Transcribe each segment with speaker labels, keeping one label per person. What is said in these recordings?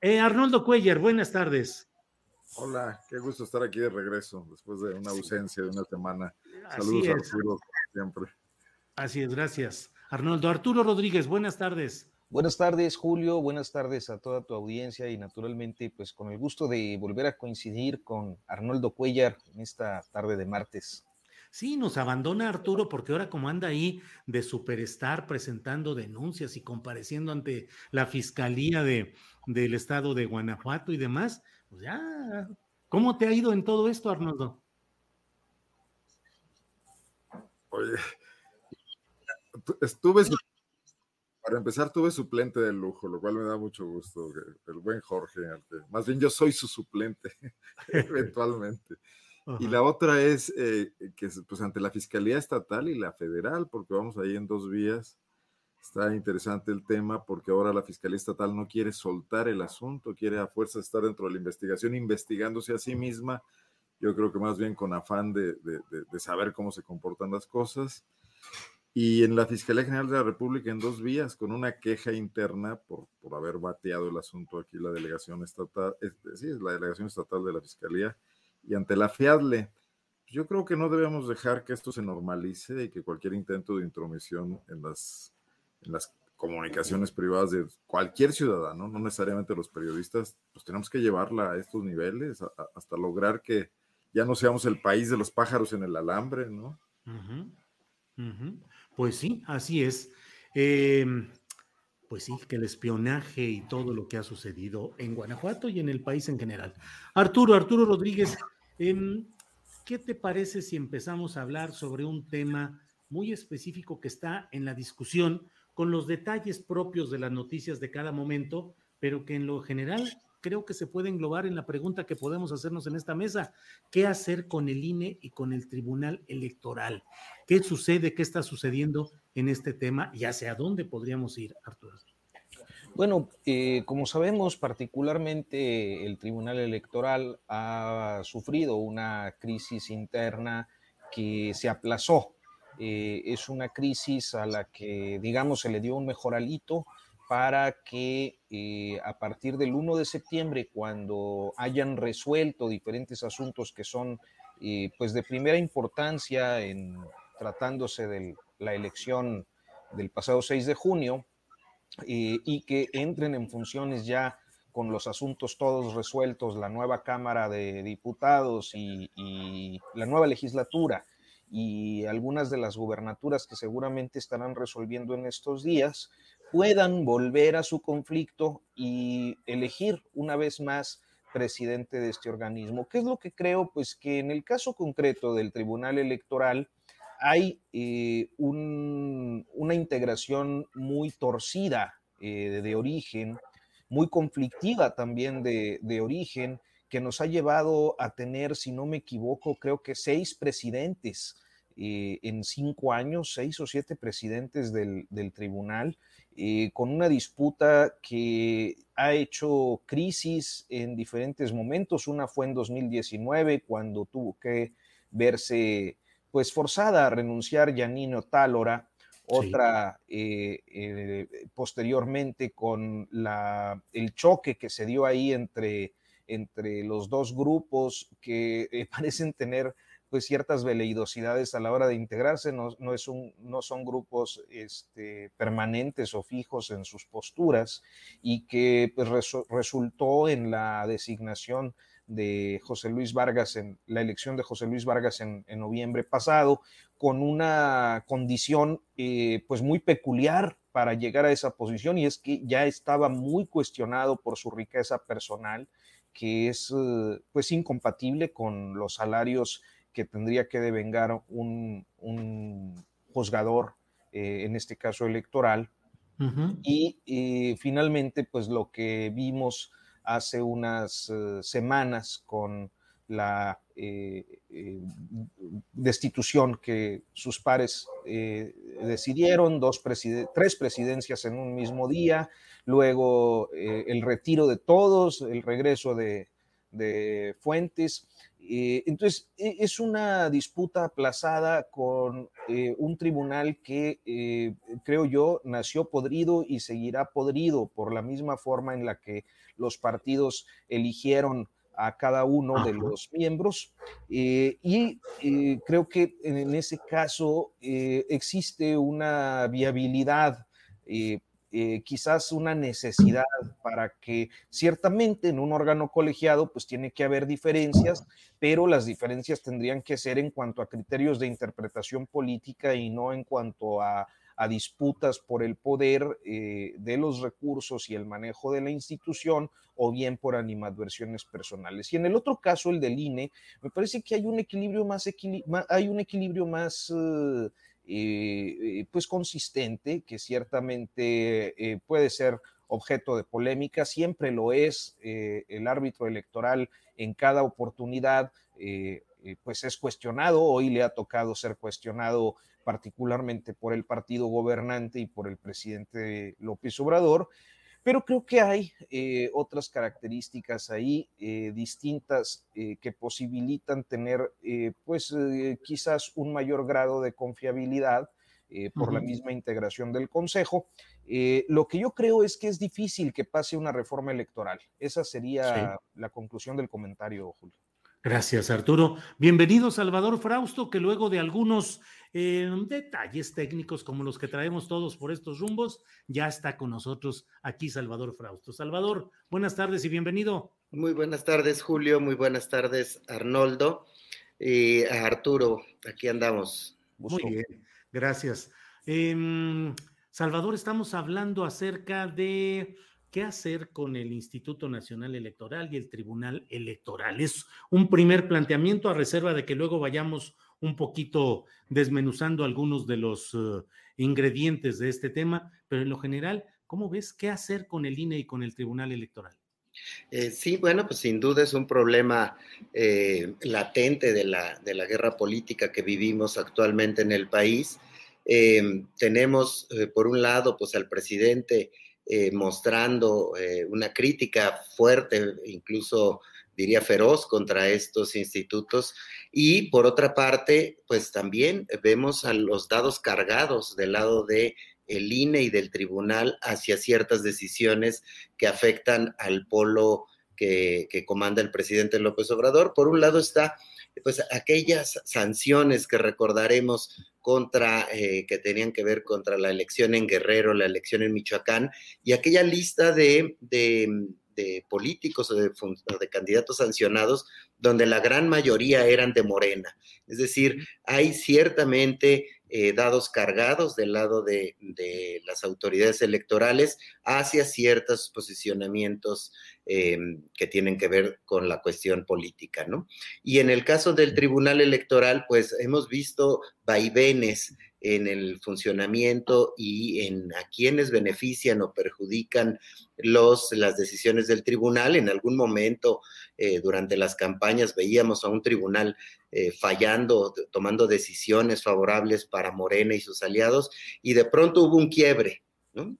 Speaker 1: Eh, Arnoldo Cuellar, buenas tardes.
Speaker 2: Hola, qué gusto estar aquí de regreso después de una ausencia de una semana. Saludos
Speaker 1: es.
Speaker 2: Arturo, siempre.
Speaker 1: Así es, gracias. Arnoldo Arturo Rodríguez, buenas tardes.
Speaker 3: Buenas tardes, Julio. Buenas tardes a toda tu audiencia y naturalmente, pues con el gusto de volver a coincidir con Arnoldo Cuellar en esta tarde de martes.
Speaker 1: Sí, nos abandona Arturo porque ahora como anda ahí de superstar presentando denuncias y compareciendo ante la Fiscalía de, del Estado de Guanajuato y demás, pues ya, ¿cómo te ha ido en todo esto, Arnoldo?
Speaker 2: Oye, tu- estuve, para empezar, tuve suplente de lujo, lo cual me da mucho gusto, el buen Jorge. Más bien yo soy su suplente, eventualmente. Y la otra es eh, que es, pues ante la Fiscalía Estatal y la Federal, porque vamos ahí en dos vías. Está interesante el tema porque ahora la Fiscalía Estatal no quiere soltar el asunto, quiere a fuerza estar dentro de la investigación, investigándose a sí misma. Yo creo que más bien con afán de, de- de- de saber cómo se comportan las cosas. Y en la Fiscalía General de la República en dos vías, con una queja interna por, por haber bateado el asunto aquí la delegación estatal, es decir, la delegación estatal de la Fiscalía, y ante la FIADLE. Yo creo que no debemos dejar que esto se normalice y que cualquier intento de intromisión en las, en las comunicaciones privadas de cualquier ciudadano, no necesariamente los periodistas, pues tenemos que llevarla a estos niveles hasta lograr que ya no seamos el país de los pájaros en el alambre, ¿no?
Speaker 1: Pues sí, así es. Eh, pues sí, que el espionaje y todo lo que ha sucedido en Guanajuato y en el país en general. Arturo, Arturo Rodríguez, em, ¿qué te parece si empezamos a hablar sobre un tema muy específico que está en la discusión con los detalles propios de las noticias de cada momento, pero que en lo general creo que se puede englobar en la pregunta que podemos hacernos en esta mesa? ¿Qué hacer con el INE y con el Tribunal Electoral? ¿Qué sucede? ¿Qué está sucediendo en este tema? ¿Y hacia dónde podríamos ir, Arturo?
Speaker 3: Bueno, eh, como sabemos, particularmente el Tribunal Electoral ha sufrido una crisis interna que se aplazó. Eh, es una crisis a la que, digamos, se le dio un mejor alito para que eh, a partir del 1 de septiembre, cuando hayan resuelto diferentes asuntos que son eh, pues de primera importancia en tratándose de la elección del pasado 6 de junio, y que entren en funciones ya con los asuntos todos resueltos, la nueva Cámara de Diputados y la nueva legislatura y algunas de las gubernaturas que seguramente estarán resolviendo en estos días, puedan volver a su conflicto y elegir una vez más presidente de este organismo. ¿Qué es lo que creo? Pues que en el caso concreto del Tribunal Electoral hay eh, un- una integración muy torcida eh, de, origen, muy conflictiva también de origen, que nos ha llevado a tener, si no me equivoco, creo que seis presidentes eh, en cinco años, seis o siete presidentes del, del tribunal, eh, con una disputa que ha hecho crisis en diferentes momentos. Una fue en 2019, cuando tuvo que verse pues forzada a renunciar Yanino Tálora, otra posteriormente con la, el choque que se dio ahí entre, entre los dos grupos que parecen tener pues ciertas veleidosidades a la hora de integrarse, no, no, es un, no son grupos este, permanentes o fijos en sus posturas y que pues, resultó en la designación de José Luis Vargas, en la elección de José Luis Vargas en, en noviembre pasado, con una condición eh, pues muy peculiar para llegar a esa posición y es que ya estaba muy cuestionado por su riqueza personal, que es eh, pues incompatible con los salarios que tendría que devengar un, juzgador, eh, en este caso electoral. y, finalmente, pues lo que vimos hace unas eh, semanas con la eh, destitución que sus pares decidieron, dos tres presidencias en un mismo día, luego el retiro de todos, el regreso de, de Fuentes. Eh, entonces, e, es una disputa aplazada con eh, un tribunal que, eh, creo yo, nació podrido y seguirá podrido por la misma forma en la que los partidos eligieron a cada uno de los miembros. y creo que en ese caso existe una viabilidad eh, quizás una necesidad para que ciertamente en un órgano colegiado pues tiene que haber diferencias, pero las diferencias tendrían que ser en cuanto a criterios de interpretación política y no en cuanto a, disputas por el poder eh, de los recursos y el manejo de la institución o bien por animadversiones personales. Y en el otro caso, el del INE, me parece que hay un equilibrio más, hay un equilibrio más... Eh, eh, pues consistente, que ciertamente puede ser objeto de polémica, siempre lo es el árbitro electoral en cada oportunidad, pues es cuestionado, hoy le ha tocado ser cuestionado particularmente por el partido gobernante y por el presidente López Obrador, pero creo que hay eh, otras características ahí eh, distintas eh, que posibilitan tener, pues, quizás un mayor grado de confiabilidad por la misma integración del Consejo. lo que yo creo es que es difícil que pase una reforma electoral. Esa sería la conclusión del comentario, Julio.
Speaker 1: Gracias, Arturo. Bienvenido, Salvador Frausto, que luego de algunos eh, detalles técnicos como los que traemos todos por estos rumbos, ya está con nosotros aquí Salvador Frausto. Salvador, buenas tardes y bienvenido.
Speaker 4: Muy buenas tardes, Julio. Muy buenas tardes, Arnoldo. Y a Arturo, aquí andamos.
Speaker 1: Muy bien, gracias. Em, Salvador, estamos hablando acerca de ¿Qué hacer con el Instituto Nacional Electoral y el Tribunal Electoral? Es un primer planteamiento a reserva de que luego vayamos un poquito desmenuzando algunos de los eh, ingredientes de este tema, pero en lo general, ¿cómo ves qué hacer con el INE y con el Tribunal Electoral?
Speaker 4: Eh, sí, bueno, pues sin duda es un problema eh, latente de la, de la, guerra política que vivimos actualmente en el país. tenemos, por un lado, pues al presidente mostrando una crítica fuerte, incluso diría feroz contra estos institutos. Y por otra parte, pues también vemos a los dados cargados del lado de el INE y del tribunal hacia ciertas decisiones que afectan al polo que, que comanda el presidente López Obrador. Por un lado está pues aquellas sanciones que recordaremos contra, eh, que tenían que ver contra la elección en Guerrero, la elección en Michoacán, y aquella lista de, políticos o de, de, candidatos sancionados, donde la gran mayoría eran de Morena. Es decir, hay ciertamente eh, dados cargados del lado de, las autoridades electorales hacia ciertos posicionamientos em, que tienen que ver con la cuestión política, ¿no? Y en el caso del Tribunal Electoral, pues hemos visto vaivenes en el funcionamiento y en a quienes benefician o perjudican los, las decisiones del tribunal. En algún momento eh, durante las campañas veíamos a un tribunal eh, fallando, tomando decisiones favorables para Morena y sus aliados, y de pronto hubo un quiebre,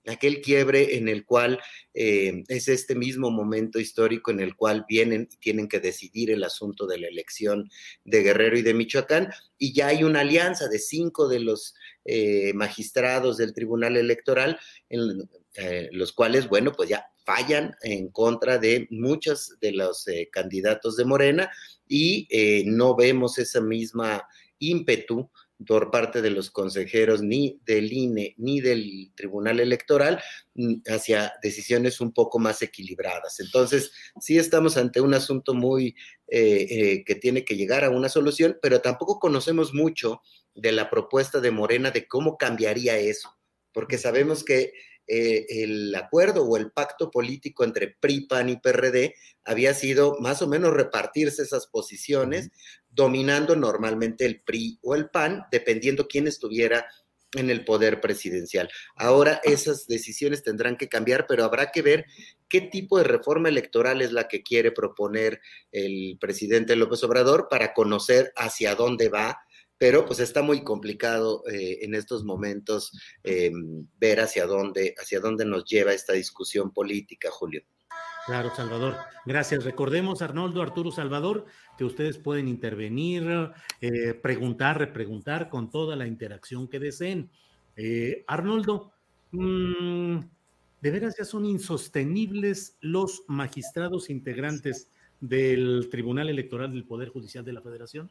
Speaker 4: aquel quiebre en el cual eh, es este mismo momento histórico en el cual vienen y tienen que decidir el asunto de la elección de Guerrero y de Michoacán, y ya hay una alianza de cinco de los eh, magistrados del Tribunal Electoral, en eh, los cuales, bueno, pues ya fallan en contra de muchos de los candidatos de Morena y no vemos esa misma ímpetu por parte de los consejeros ni del INE ni del Tribunal Electoral mm, hacia decisiones un poco más equilibradas. Entonces, sí estamos ante un asunto muy eh, eh, que tiene que llegar a una solución, pero tampoco conocemos mucho de la propuesta de Morena de cómo cambiaría eso, porque sabemos que eh, el acuerdo o el pacto político entre PRI, PAN y PRD había sido más o menos repartirse esas posiciones, dominando normalmente el PRI o el PAN, dependiendo quién estuviera en el poder presidencial. Ahora esas decisiones tendrán que cambiar, pero habrá que ver qué tipo de reforma electoral es la que quiere proponer el presidente López Obrador para conocer hacia dónde va pero pues está muy complicado eh, en estos momentos eh, ver hacia dónde, hacia dónde nos lleva esta discusión política, Julio.
Speaker 1: Claro, Salvador. Gracias. Recordemos, Arnoldo, Arturo, Salvador, que ustedes pueden intervenir, eh, preguntar, repreguntar con toda la interacción que deseen. Arnoldo, mm, ¿de veras ya son insostenibles los magistrados integrantes del Tribunal Electoral del Poder Judicial de la Federación?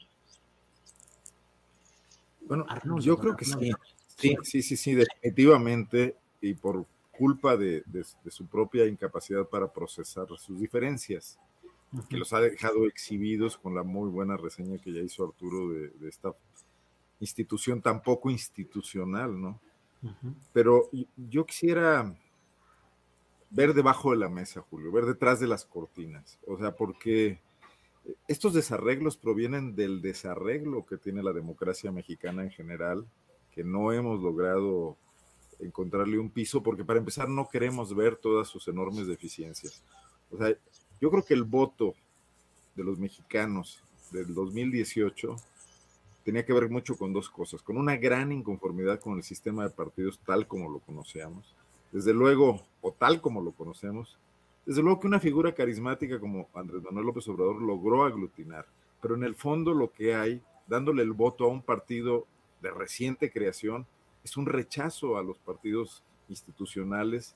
Speaker 2: Bueno, yo creo que sí. Sí, sí, sí, sí, definitivamente, y por culpa de, su propia incapacidad para procesar sus diferencias, que los ha dejado exhibidos con la muy buena reseña que ya hizo Arturo de, esta institución tan poco institucional, ¿no? Pero yo quisiera ver debajo de la mesa, Julio, ver detrás de las cortinas, o sea, porque estos desarreglos provienen del desarreglo que tiene la democracia mexicana en general, que no hemos logrado encontrarle un piso, porque para empezar no queremos ver todas sus enormes deficiencias. O sea, yo creo que el voto de los mexicanos del 2018 tenía que ver mucho con dos cosas, con una gran inconformidad con el sistema de partidos tal como lo conocíamos, desde luego, o tal como lo conocemos, desde luego que una figura carismática como Andrés Manuel López Obrador logró aglutinar, pero en el fondo lo que hay, dándole el voto a un partido de reciente creación, es un rechazo a los partidos institucionales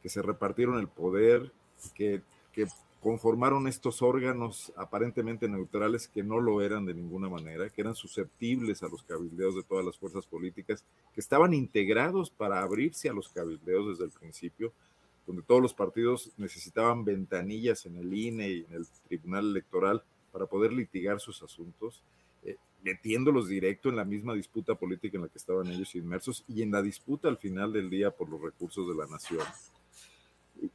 Speaker 2: que se repartieron el poder, que, que conformaron estos órganos aparentemente neutrales que no lo eran de ninguna manera, que eran susceptibles a los cabildeos de todas las fuerzas políticas, que estaban integrados para abrirse a los cabildeos desde el principio, donde todos los partidos necesitaban ventanillas en el INE y en el Tribunal Electoral para poder litigar sus asuntos, eh, metiéndolos directo en la misma disputa política en la que estaban ellos inmersos y en la disputa al final del día por los recursos de la nación.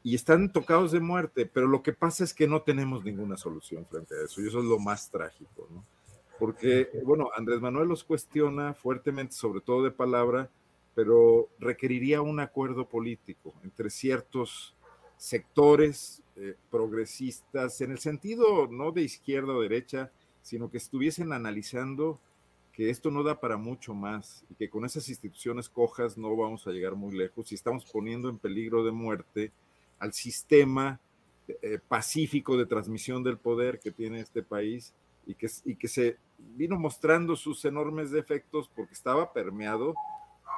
Speaker 2: Y están tocados de muerte, pero lo que pasa es que no tenemos ninguna solución frente a eso, y eso es lo más trágico, ¿no? Porque, bueno, Andrés Manuel los cuestiona fuertemente, sobre todo de palabra, pero requeriría un acuerdo político entre ciertos sectores eh, progresistas, en el sentido no de izquierda o derecha, sino que estuviesen analizando que esto no da para mucho más y que con esas instituciones cojas no vamos a llegar muy lejos y estamos poniendo en peligro de muerte al sistema eh, pacífico de transmisión del poder que tiene este país y que, y que se vino mostrando sus enormes defectos porque estaba permeado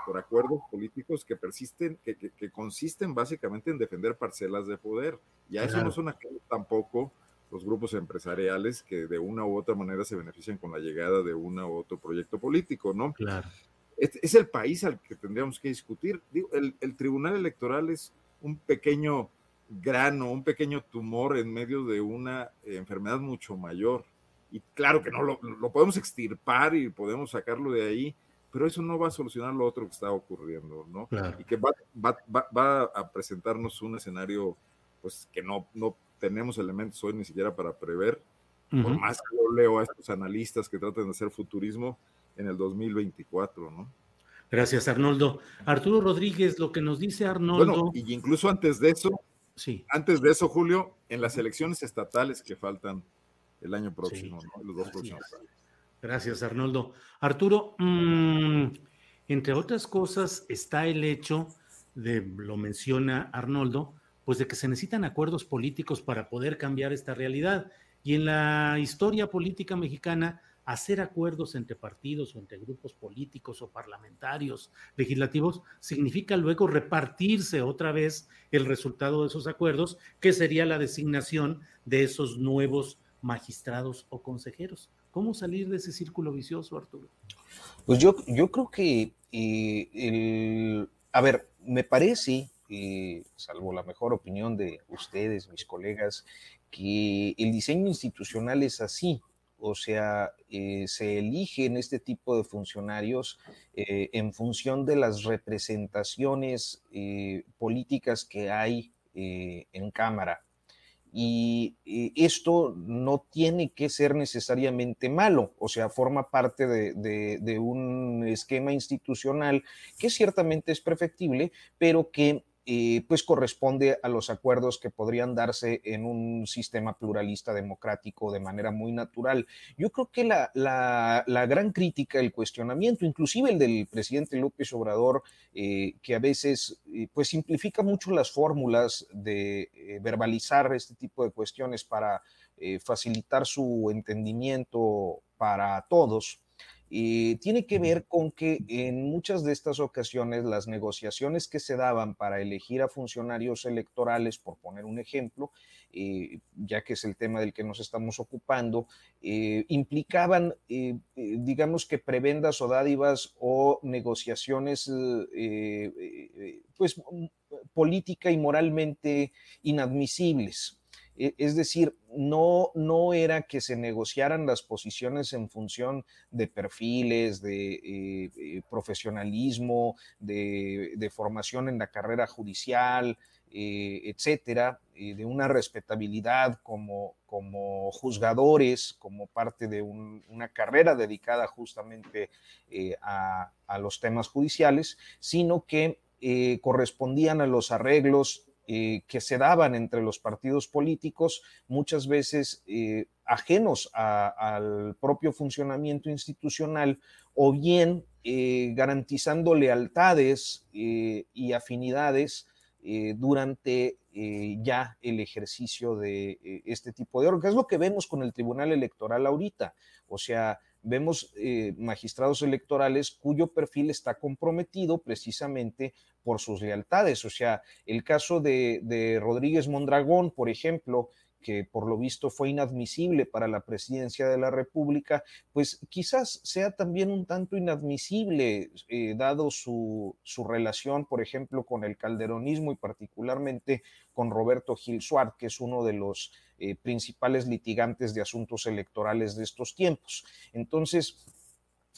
Speaker 2: por acuerdos políticos que persisten, que, que, consisten básicamente en defender parcelas de poder. Y a eso no son tampoco los grupos empresariales que de una u otra manera se benefician con la llegada de una u otro proyecto político, ¿no?
Speaker 1: Claro.
Speaker 2: Es, el país al que tendríamos que discutir. Digo, el, el, Tribunal Electoral es un pequeño grano, un pequeño tumor en medio de una enfermedad mucho mayor. Y claro que no lo, lo podemos extirpar y podemos sacarlo de ahí, pero eso no va a solucionar lo otro que está ocurriendo, ¿no? Y que va, va, va, a presentarnos un escenario, pues, que no, no tenemos elementos hoy ni siquiera para prever, por más que yo leo a estos analistas que tratan de hacer futurismo en el 2024, ¿no?
Speaker 1: Gracias, Arnoldo. Arturo Rodríguez, lo que nos dice Arnoldo.
Speaker 2: Bueno, y incluso antes de eso, sí. antes de eso, Julio, en las elecciones estatales que faltan el año próximo, ¿no? Los dos próximos años.
Speaker 1: Gracias, Arnoldo. Arturo, mm, entre otras cosas está el hecho de, lo menciona Arnoldo, pues de que se necesitan acuerdos políticos para poder cambiar esta realidad. Y en la historia política mexicana, hacer acuerdos entre partidos o entre grupos políticos o parlamentarios, legislativos, significa luego repartirse otra vez el resultado de esos acuerdos, que sería la designación de esos nuevos magistrados o consejeros. ¿Cómo salir de ese círculo vicioso, Arturo?
Speaker 3: Pues yo, yo creo que, eh, a ver, me parece, eh, salvo la mejor opinión de ustedes, mis colegas, que el diseño institucional es así. O sea, eh, se eligen este tipo de funcionarios en función de las representaciones políticas que hay en Cámara y esto no tiene que ser necesariamente malo, o sea, forma parte de, un esquema institucional que ciertamente es perfectible, pero que eh, pues corresponde a los acuerdos que podrían darse en un sistema pluralista democrático de manera muy natural. Yo creo que la, la, gran crítica, el cuestionamiento, inclusive el del presidente López Obrador, eh, que a veces eh, pues simplifica mucho las fórmulas de verbalizar este tipo de cuestiones para facilitar su entendimiento para todos, tiene que ver con que en muchas de estas ocasiones las negociaciones que se daban para elegir a funcionarios electorales, por poner un ejemplo, eh, ya que es el tema del que nos estamos ocupando, eh, implicaban, eh, digamos que prebendas o dádivas o negociaciones, pues política y moralmente inadmisibles. E, es decir, no, no era que se negociaran las posiciones en función de perfiles, de eh, eh, profesionalismo, de, formación en la carrera judicial, eh, etcétera, de una respetabilidad como, como juzgadores, como parte de una carrera dedicada justamente a, a, los temas judiciales, sino que correspondían a los arreglos eh, que se daban entre los partidos políticos, muchas veces eh, ajenos al propio funcionamiento institucional o bien eh, garantizando lealtades y afinidades durante ya el ejercicio de este tipo de órgano, que es lo que vemos con el Tribunal Electoral ahorita. O sea, vemos eh, magistrados electorales cuyo perfil está comprometido precisamente por sus lealtades. O sea, el caso de, de Rodríguez Mondragón, por ejemplo, que por lo visto fue inadmisible para la presidencia de la República, pues quizás sea también un tanto inadmisible, eh, dado su, su, relación, por ejemplo, con el calderonismo y particularmente con Roberto Gil Suárez, que es uno de los eh, principales litigantes de asuntos electorales de estos tiempos. Entonces,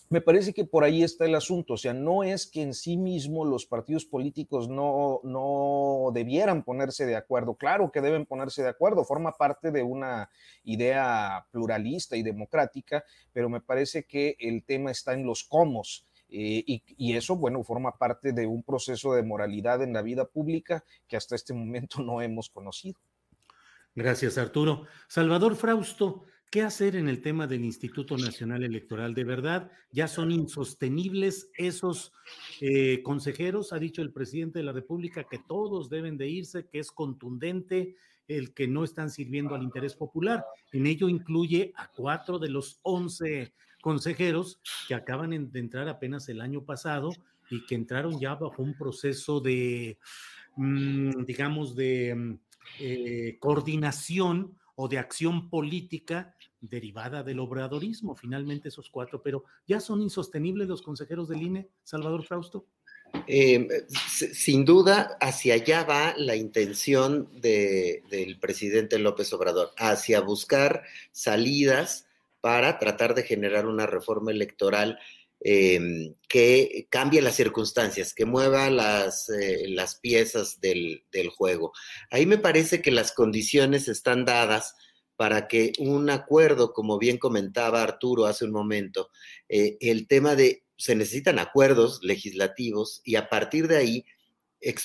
Speaker 3: me parece que por ahí está el asunto, o sea, no es que en sí mismo los partidos políticos no, no debieran ponerse de acuerdo, claro que deben ponerse de acuerdo, forma parte de una idea pluralista y democrática, pero me parece que el tema está en los cómo. Eh, y, eso, bueno, forma parte de un proceso de moralidad en la vida pública que hasta este momento no hemos conocido.
Speaker 1: Gracias, Arturo. Salvador Frausto, ¿Qué hacer en el tema del Instituto Nacional Electoral? De verdad, ya son insostenibles esos eh, consejeros. Ha dicho el presidente de la República que todos deben de irse, que es contundente el que no están sirviendo al interés popular. En ello incluye a cuatro de los once consejeros que acaban de entrar apenas el año pasado y que entraron ya bajo un proceso de, mm, digamos, de mm, eh, coordinación o de acción política derivada del obradorismo, finalmente esos cuatro, pero ¿ya son insostenibles los consejeros del INE, Salvador Frausto?
Speaker 4: Eh, sin duda, hacia allá va la intención del presidente López Obrador, hacia buscar salidas para tratar de generar una reforma electoral Em, que cambie las circunstancias, que mueva las, eh, las piezas del, juego. Ahí me parece que las condiciones están dadas para que un acuerdo, como bien comentaba Arturo hace un momento, eh, el tema de se necesitan acuerdos legislativos y a partir de ahí eh,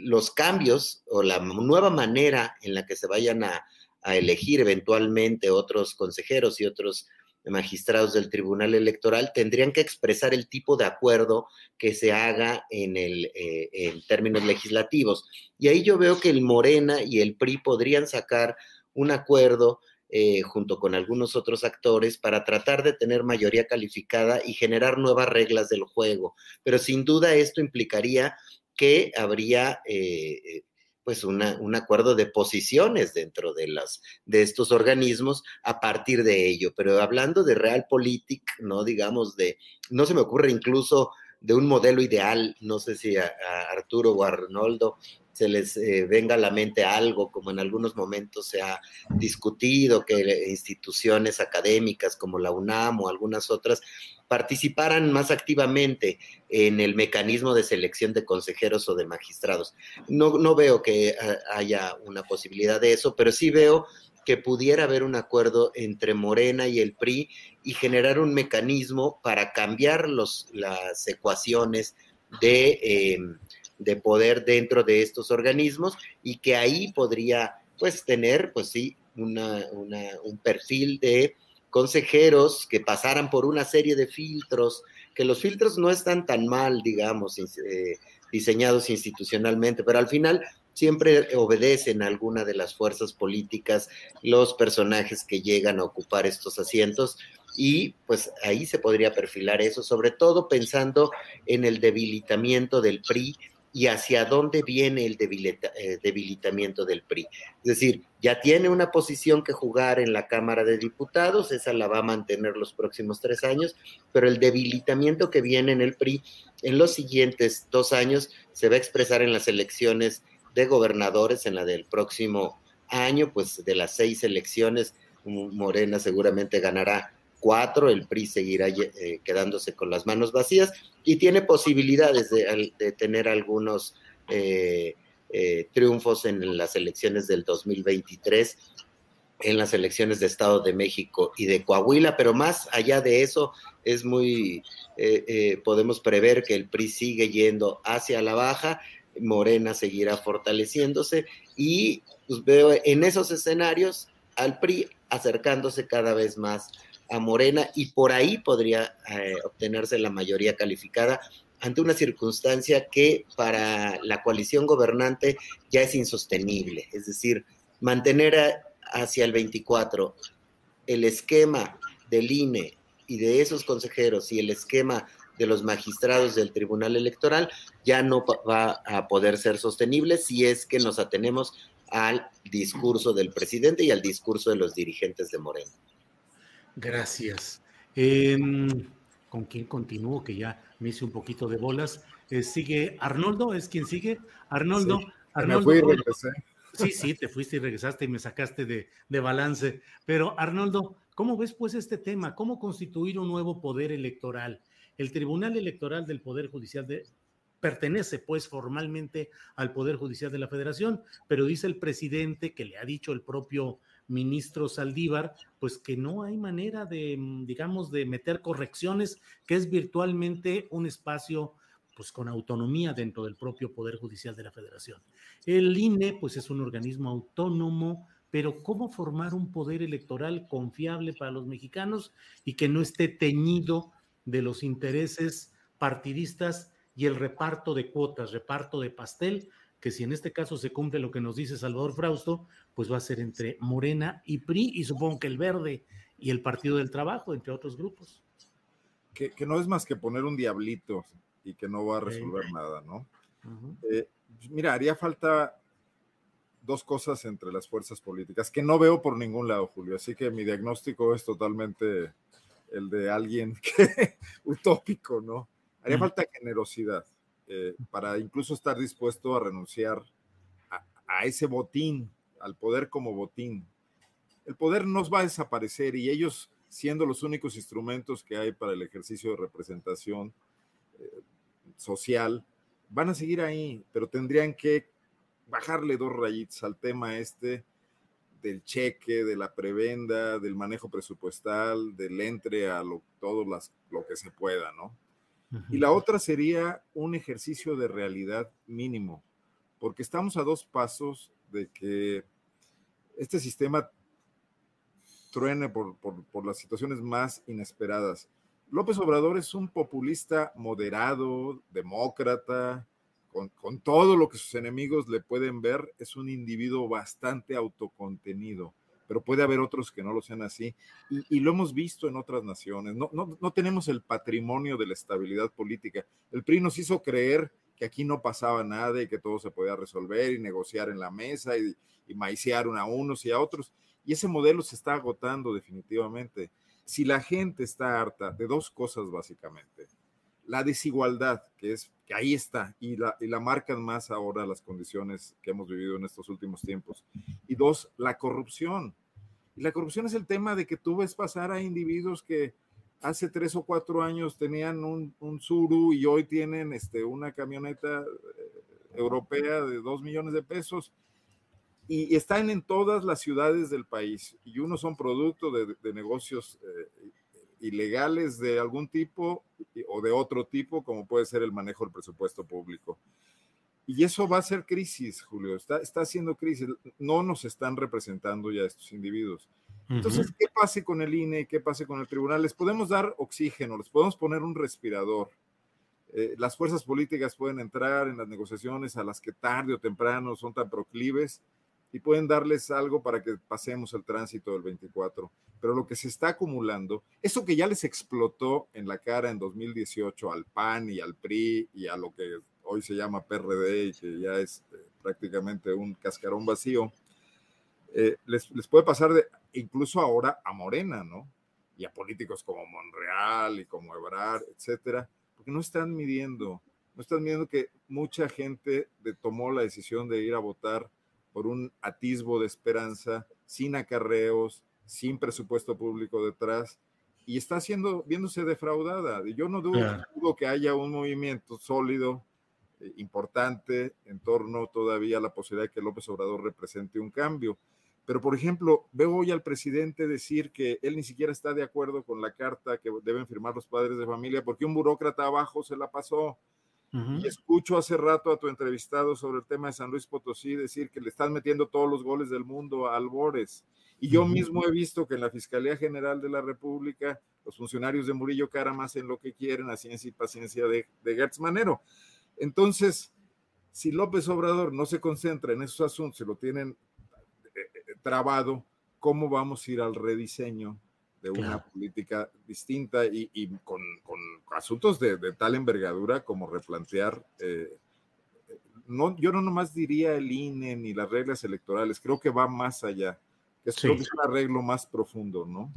Speaker 4: los cambios o la nueva manera en la que se vayan a, a elegir eventualmente otros consejeros y otros magistrados del Tribunal Electoral tendrían que expresar el tipo de acuerdo que se haga en, el, eh, en términos legislativos. Y ahí yo veo que el Morena y el PRI podrían sacar un acuerdo eh, junto con algunos otros actores para tratar de tener mayoría calificada y generar nuevas reglas del juego. Pero sin duda esto implicaría que habría eh, pues un acuerdo de posiciones dentro de, las, de estos organismos a partir de ello. Pero hablando de realpolitik, ¿no? Digamos, de, no se me ocurre incluso de un modelo ideal, no sé si a, Arturo o a Arnoldo se les eh, venga a la mente algo, como en algunos momentos se ha discutido, que instituciones académicas como la UNAM o algunas otras participaran más activamente en el mecanismo de selección de consejeros o de magistrados. No, no veo que eh, haya una posibilidad de eso, pero sí veo que pudiera haber un acuerdo entre Morena y el PRI y generar un mecanismo para cambiar los, las ecuaciones de, em, de poder dentro de estos organismos y que ahí podría pues tener, pues sí, una, un perfil de consejeros que pasaran por una serie de filtros, que los filtros no están tan mal, digamos, eh, diseñados institucionalmente, pero al final siempre obedecen a alguna de las fuerzas políticas los personajes que llegan a ocupar estos asientos y pues ahí se podría perfilar eso, sobre todo pensando en el debilitamiento del PRI y hacia dónde viene el eh, debilitamiento del PRI. Es decir, ya tiene una posición que jugar en la Cámara de Diputados, esa la va a mantener los próximos tres años, pero el debilitamiento que viene en el PRI en los siguientes dos años se va a expresar en las elecciones de gobernadores, en la del próximo año, pues de las seis elecciones, Morena seguramente ganará cuatro, el PRI seguirá eh, quedándose con las manos vacías y tiene posibilidades de, tener algunos eh, eh, triunfos en las elecciones del 2023, en las elecciones de Estado de México y de Coahuila, pero más allá de eso es muy, podemos prever que el PRI sigue yendo hacia la baja, Morena seguirá fortaleciéndose y pues, veo en esos escenarios al PRI acercándose cada vez más a Morena y por ahí podría eh, obtenerse la mayoría calificada ante una circunstancia que para la coalición gobernante ya es insostenible. Es decir, mantener hacia el 24 el esquema del INE y de esos consejeros y el esquema de los magistrados del Tribunal Electoral ya no va a poder ser sostenible si es que nos atenemos al discurso del presidente y al discurso de los dirigentes de Morena.
Speaker 1: Gracias. Em, ¿Con quién continúo? Que ya me hice un poquito de bolas. Eh, sigue Arnoldo, ¿es quien sigue? Arnoldo. Arnoldo
Speaker 2: me fui y regresé.
Speaker 1: Sí, sí, te fuiste y regresaste y me sacaste de, de, balance. Pero Arnoldo, ¿cómo ves pues este tema? ¿Cómo constituir un nuevo poder electoral? El Tribunal Electoral del Poder Judicial de, pertenece pues formalmente al Poder Judicial de la Federación, pero dice el presidente que le ha dicho el propio ministro Saldívar, pues que no hay manera de, digamos, de meter correcciones, que es virtualmente un espacio pues con autonomía dentro del propio Poder Judicial de la Federación. El INE, pues es un organismo autónomo, pero ¿cómo formar un poder electoral confiable para los mexicanos y que no esté teñido de los intereses partidistas y el reparto de cuotas, reparto de pastel, que si en este caso se cumple lo que nos dice Salvador Frausto, pues va a ser entre Morena y PRI y supongo que el Verde y el Partido del Trabajo, entre otros grupos.
Speaker 2: Que, no es más que poner un diablito y que no va a resolver nada, ¿no? Eh, mira, haría falta dos cosas entre las fuerzas políticas que no veo por ningún lado, Julio. Así que mi diagnóstico es totalmente el de alguien que utópico, ¿no? Haría falta generosidad. Eh, para incluso estar dispuesto a renunciar a, ese botín, al poder como botín. El poder nos va a desaparecer y ellos, siendo los únicos instrumentos que hay para el ejercicio de representación eh, social, van a seguir ahí, pero tendrían que bajarle dos rayitas al tema este del cheque, de la prebenda, del manejo presupuestal, del entre a lo, todo las, lo que se pueda, ¿no? Y la otra sería un ejercicio de realidad mínimo, porque estamos a dos pasos de que este sistema truene por, por, las situaciones más inesperadas. López Obrador es un populista moderado, demócrata, con, con, todo lo que sus enemigos le pueden ver, es un individuo bastante autocontenido, pero puede haber otros que no lo sean así, y, y lo hemos visto en otras naciones. No, no, no, tenemos el patrimonio de la estabilidad política. El PRI nos hizo creer que aquí no pasaba nada y que todo se podía resolver y negociar en la mesa y, y a unos y a otros. Y ese modelo se está agotando definitivamente. Si la gente está harta de dos cosas básicamente, la desigualdad, que es que ahí está, y la, y la marcan más ahora las condiciones que hemos vivido en estos últimos tiempos. Y dos, la corrupción. Y la corrupción es el tema de que tú ves pasar a individuos que hace tres o cuatro años tenían un, un Suru y hoy tienen este, una camioneta eh, europea de dos millones de pesos y están en todas las ciudades del país y unos son producto de, negocios eh, ilegales de algún tipo o de otro tipo, como puede ser el manejo del presupuesto público. Y eso va a ser crisis, Julio, está, está haciendo crisis. No nos están representando ya estos individuos. Entonces, ¿qué pase con el INE? ¿Qué pase con el tribunal? Les podemos dar oxígeno, les podemos poner un respirador. Eh, las fuerzas políticas pueden entrar en las negociaciones a las que tarde o temprano son tan proclives y pueden darles algo para que pasemos el tránsito del 24. Pero lo que se está acumulando, eso que ya les explotó en la cara en 2018 al PAN y al PRI y a lo que hoy se llama PRD y que ya es eh, prácticamente un cascarón vacío, eh, les, les, puede pasar de, incluso ahora a Morena, ¿no? Y a políticos como Monreal y como Ebrard, etcétera, porque no están midiendo, no están midiendo que mucha gente de, tomó la decisión de ir a votar por un atisbo de esperanza, sin acarreos, sin presupuesto público detrás, y está siendo, viéndose defraudada. Yo no dudo, que haya un movimiento sólido, importante, en torno todavía a la posibilidad de que López Obrador represente un cambio. Pero, por ejemplo, veo hoy al presidente decir que él ni siquiera está de acuerdo con la carta que deben firmar los padres de familia porque un burócrata abajo se la pasó. Y escucho hace rato a tu entrevistado sobre el tema de San Luis Potosí decir que le están metiendo todos los goles del mundo a Albores. Y yo mismo he visto que en la Fiscalía General de la República los funcionarios de Murillo cara más en lo que quieren a ciencia y paciencia de, de Gertz Manero. Entonces, si López Obrador no se concentra en esos asuntos, se lo tienen eh, trabado, ¿cómo vamos a ir al rediseño de una claro. política distinta y, y con, con, asuntos de, de, tal envergadura como replantear, eh, no, yo no nomás diría el INE ni las reglas electorales, creo que va más allá, que es, sí. creo que es un arreglo más profundo, ¿no?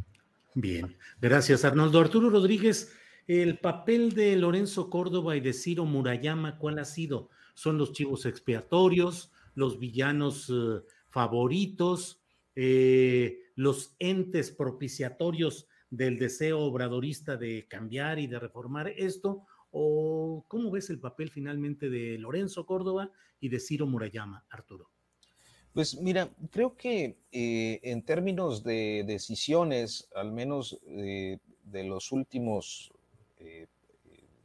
Speaker 1: Bien, gracias Arnoldo. Arturo Rodríguez, el papel de Lorenzo Córdoba y de Ciro Murayama, ¿cuál ha sido? ¿Son los chivos expiatorios, los villanos eh, favoritos? Eh, los entes propiciatorios del deseo obradorista de cambiar y de reformar esto? ¿O cómo ves el papel finalmente de Lorenzo Córdoba y de Ciro Murayama, Arturo?
Speaker 3: Pues mira, creo que eh, en términos de decisiones, al menos de los últimos eh,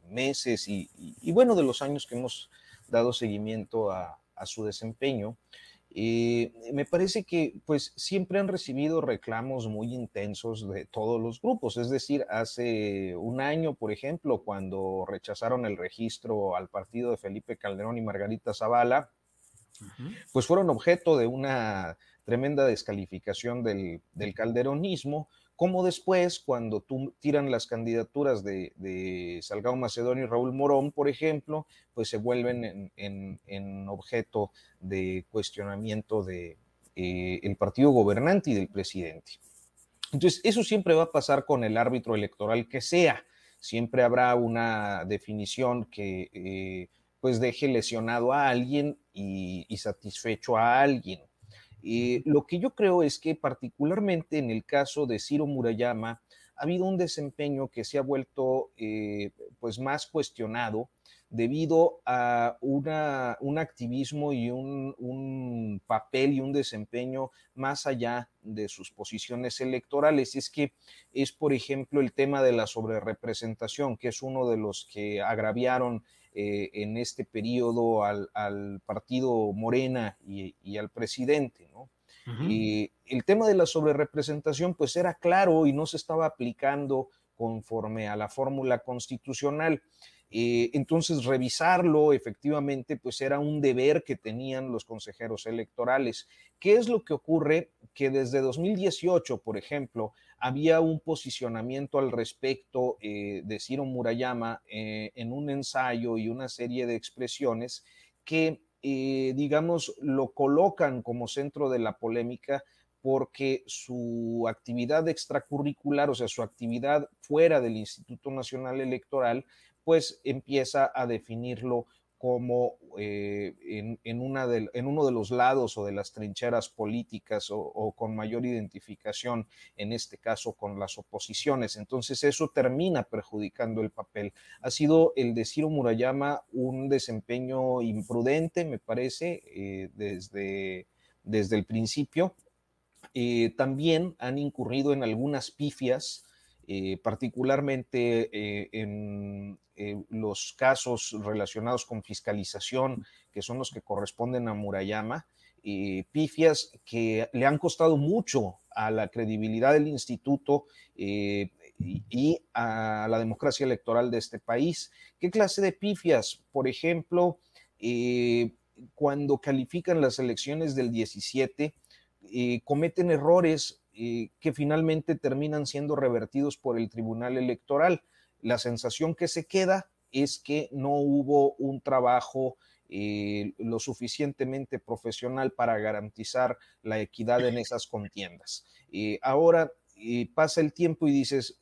Speaker 3: meses y, y, y, bueno, de los años que hemos dado seguimiento a, a su desempeño, eh, me parece que pues siempre han recibido reclamos muy intensos de todos los grupos, es decir, hace un año, por ejemplo, cuando rechazaron el registro al partido de Felipe Calderón y Margarita Zavala, uh -huh. pues fueron objeto de una tremenda descalificación del, del calderonismo, como después, cuando tú tiran las candidaturas de, Salgado Macedonio y Raúl Morón, por ejemplo, pues se vuelven en, objeto de cuestionamiento del de, eh, partido gobernante y del presidente. Entonces, eso siempre va a pasar con el árbitro electoral que sea. Siempre habrá una definición que eh, pues deje lesionado a alguien y satisfecho a alguien. Eh, lo que yo creo es que particularmente en el caso de Ciro Murayama ha habido un desempeño que se ha vuelto eh, pues más cuestionado debido a una, un activismo y un, un, papel y un desempeño más allá de sus posiciones electorales. Es que es, por ejemplo, el tema de la sobrerepresentación, que es uno de los que agraviaron eh, en este periodo al, al, partido Morena y, y al presidente, ¿no? Y el tema de la sobrerepresentación pues era claro y no se estaba aplicando conforme a la fórmula constitucional. Eh, entonces, revisarlo efectivamente, pues era un deber que tenían los consejeros electorales. ¿Qué es lo que ocurre? Que desde 2018, por ejemplo, había un posicionamiento al respecto eh, de Ciro Murayama eh, en un ensayo y una serie de expresiones que, digamos, lo colocan como centro de la polémica porque su actividad extracurricular, o sea, su actividad fuera del Instituto Nacional Electoral, pues empieza a definirlo como eh, en, uno de los lados o de las trincheras políticas o, con mayor identificación, en este caso con las oposiciones. Entonces eso termina perjudicando el papel. Ha sido el de Ciro Murayama un desempeño imprudente, me parece, eh, desde, desde el principio. Eh, también han incurrido en algunas pifias eh, particularmente eh, en eh, los casos relacionados con fiscalización, que son los que corresponden a Murayama, pifias que le han costado mucho a la credibilidad del instituto y, y, a la democracia electoral de este país. ¿Qué clase de pifias? Por ejemplo, cuando califican las elecciones del 17, cometen errores que finalmente terminan siendo revertidos por el Tribunal Electoral. La sensación que se queda es que no hubo un trabajo eh, lo suficientemente profesional para garantizar la equidad en esas contiendas. Eh, ahora eh, pasa el tiempo y dices,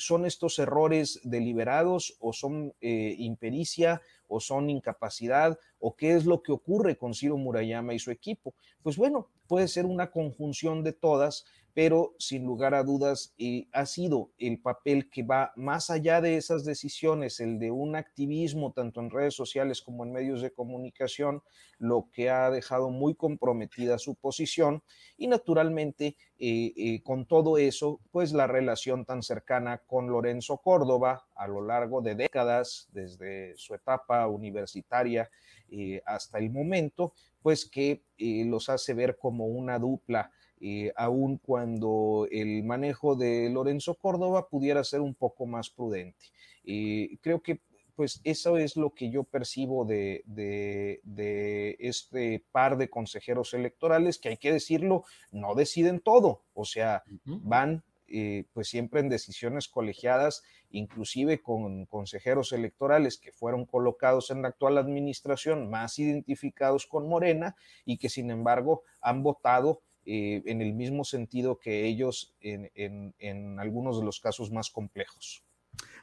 Speaker 3: ¿son estos errores deliberados o son impericia o son incapacidad o qué es lo que ocurre con Ciro Murayama y su equipo? Pues bueno, puede ser una conjunción de todas, pero sin lugar a dudas eh, ha sido el papel que va más allá de esas decisiones, el de un activismo tanto en redes sociales como en medios de comunicación, lo que ha dejado muy comprometida su posición. Y naturalmente eh, eh, con todo eso, pues la relación tan cercana con Lorenzo Córdoba a lo largo de décadas, desde su etapa universitaria hasta el momento, pues que los hace ver como una dupla eh, aun cuando el manejo de Lorenzo Córdoba pudiera ser un poco más prudente. Eh, creo que pues eso es lo que yo percibo de, este par de consejeros electorales que hay que decirlo, no deciden todo, o sea, van eh, pues siempre en decisiones colegiadas, inclusive con consejeros electorales que fueron colocados en la actual administración, más identificados con Morena y que sin embargo han votado eh, en el mismo sentido que ellos en, algunos de los casos más complejos.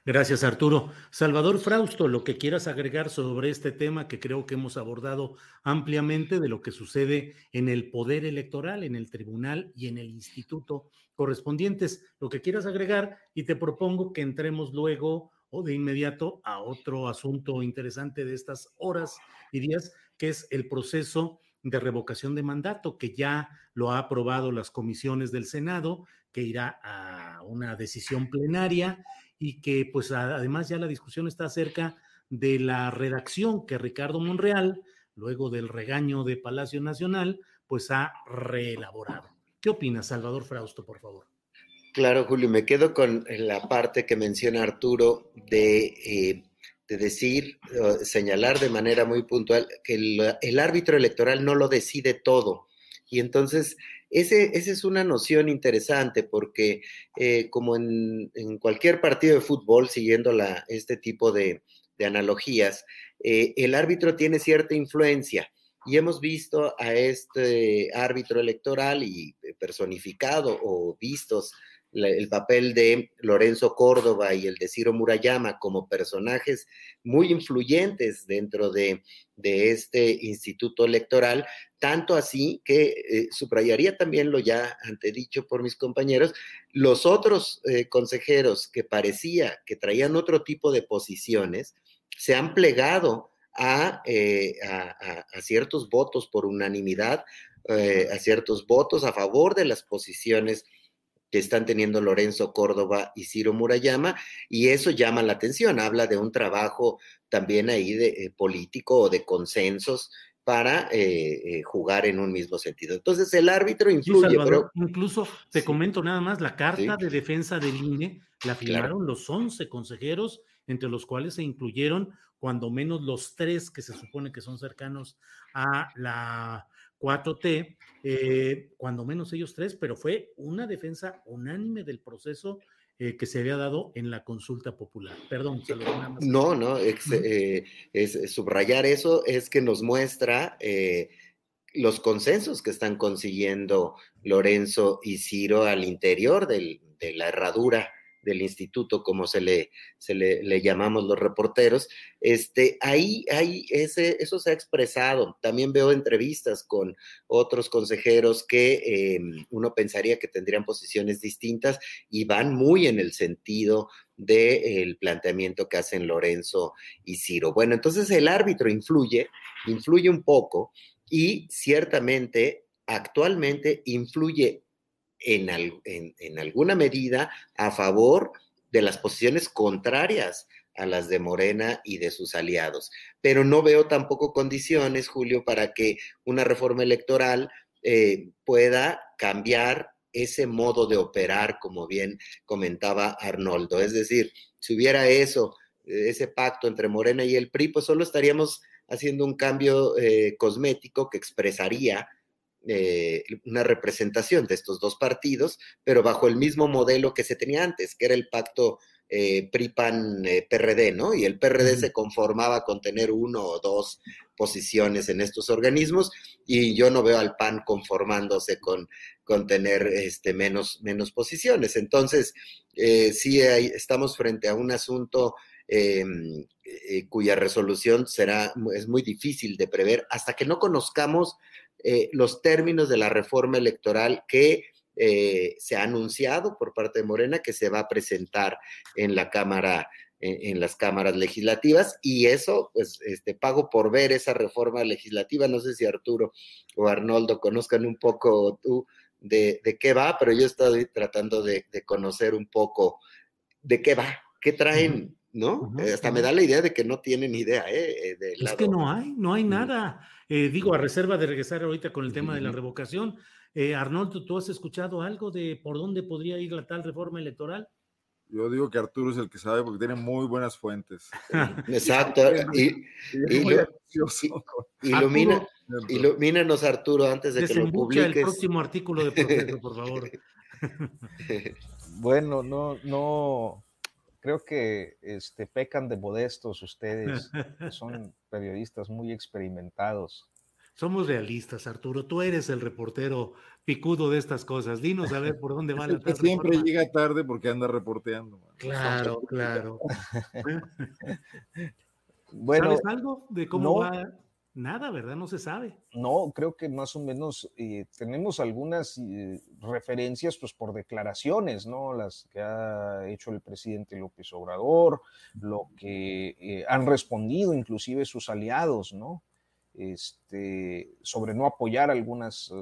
Speaker 1: Gracias, Arturo. Salvador Frausto, lo que quieras agregar sobre este tema que creo que hemos abordado ampliamente de lo que sucede en el poder electoral, en el tribunal y en el instituto correspondientes, lo que quieras agregar y te propongo que entremos luego o de inmediato a otro asunto interesante de estas horas y días, que es el proceso de revocación de mandato, que ya lo ha aprobado las comisiones del Senado, que irá a una decisión plenaria y que pues además ya la discusión está acerca de la redacción que Ricardo Monreal, luego del regaño de Palacio Nacional, pues ha reelaborado. ¿Qué opinas, Salvador Frausto, por favor?
Speaker 4: Claro, Julio, me quedo con la parte que menciona Arturo de eh, de decir, señalar de manera muy puntual que el, árbitro electoral no lo decide todo. Y entonces, ese, esa es una noción interesante porque eh, como en, cualquier partido de fútbol, siguiendo este tipo de, analogías, eh, el árbitro tiene cierta influencia. Y hemos visto a este árbitro electoral y personificado o vistos el papel de Lorenzo Córdoba y el de Ciro Murayama como personajes muy influyentes dentro de, este instituto electoral, tanto así que eh, subrayaría también lo ya antedicho por mis compañeros, los otros eh, consejeros que parecía que traían otro tipo de posiciones, se han plegado a, eh, a ciertos votos por unanimidad, a ciertos votos a favor de las posiciones que están teniendo Lorenzo Córdoba y Ciro Murayama, y eso llama la atención, habla de un trabajo también ahí de eh, político o de consensos para eh, eh, jugar en un mismo sentido. Entonces el árbitro influye, pero...
Speaker 1: Incluso te comento nada más, la carta de defensa del INE la firmaron los 11 consejeros, entre los cuales se incluyeron cuando menos los tres que se supone que son cercanos a la 4T, eh, cuando menos ellos tres, pero fue una defensa unánime del proceso eh, que se había dado en la consulta popular. Perdón,
Speaker 4: No, no, eh, es, subrayar eso es que nos muestra eh, los consensos que están consiguiendo Lorenzo y Ciro al interior de la herradura del instituto, como se le, se le, llamamos los reporteros, este, ahí, ahí ese, eso se ha expresado. También veo entrevistas con otros consejeros que em, uno pensaría que tendrían posiciones distintas y van muy en el sentido del planteamiento que hacen Lorenzo y Ciro. Bueno, entonces el árbitro influye, influye un poco y ciertamente actualmente influye en, alguna medida a favor de las posiciones contrarias a las de Morena y de sus aliados. Pero no veo tampoco condiciones, Julio, para que una reforma electoral eh, pueda cambiar ese modo de operar, como bien comentaba Arnoldo. Es decir, si hubiera eso, ese pacto entre Morena y el PRI, pues solo estaríamos haciendo un cambio eh, cosmético que expresaría eh, una representación de estos dos partidos, pero bajo el mismo modelo que se tenía antes, que era el pacto eh, PRI-PAN-PRD, eh, ¿no? Y el PRD se conformaba con tener uno o dos posiciones en estos organismos y yo no veo al PAN conformándose con, con tener este, menos, menos posiciones. Entonces, sí estamos frente a un asunto cuya resolución será, es muy difícil de prever hasta que no conozcamos eh, los términos de la reforma electoral que eh, se ha anunciado por parte de Morena que se va a presentar en la Cámara, en, las cámaras legislativas, y eso, pues, este, pago por ver esa reforma legislativa. No sé si Arturo o Arnoldo conozcan un poco tú de, qué va, pero yo estoy tratando de, conocer un poco de qué va, qué traen. ¿No? Hasta me da la idea de que no tienen idea, ¿eh?
Speaker 1: es que no hay, no hay nada. Eh, digo, a reserva de regresar ahorita con el tema de la revocación. Eh, Arnoldo, ¿tú has escuchado algo de por dónde podría ir la tal reforma electoral?
Speaker 2: Yo digo que Arturo es el que sabe porque tiene muy buenas fuentes.
Speaker 4: Exacto. y, ilumina, ilumínanos, Arturo, antes de que lo publiques.
Speaker 1: el próximo artículo de proceso, por favor.
Speaker 3: bueno, no, no, creo que este, pecan de modestos ustedes, son periodistas muy experimentados.
Speaker 1: Somos realistas, Arturo. Tú eres el reportero picudo de estas cosas. Dinos a ver por dónde va la
Speaker 2: que Siempre llega tarde porque anda reporteando.
Speaker 1: Claro, claro. bueno, ¿Sabes algo de cómo va Nada, ¿verdad? No se sabe.
Speaker 3: No, creo que más o menos eh, tenemos algunas eh, referencias, pues por declaraciones, ¿no? Las que ha hecho el presidente López Obrador, lo que eh, han respondido inclusive sus aliados, ¿no? Este, sobre no apoyar algunas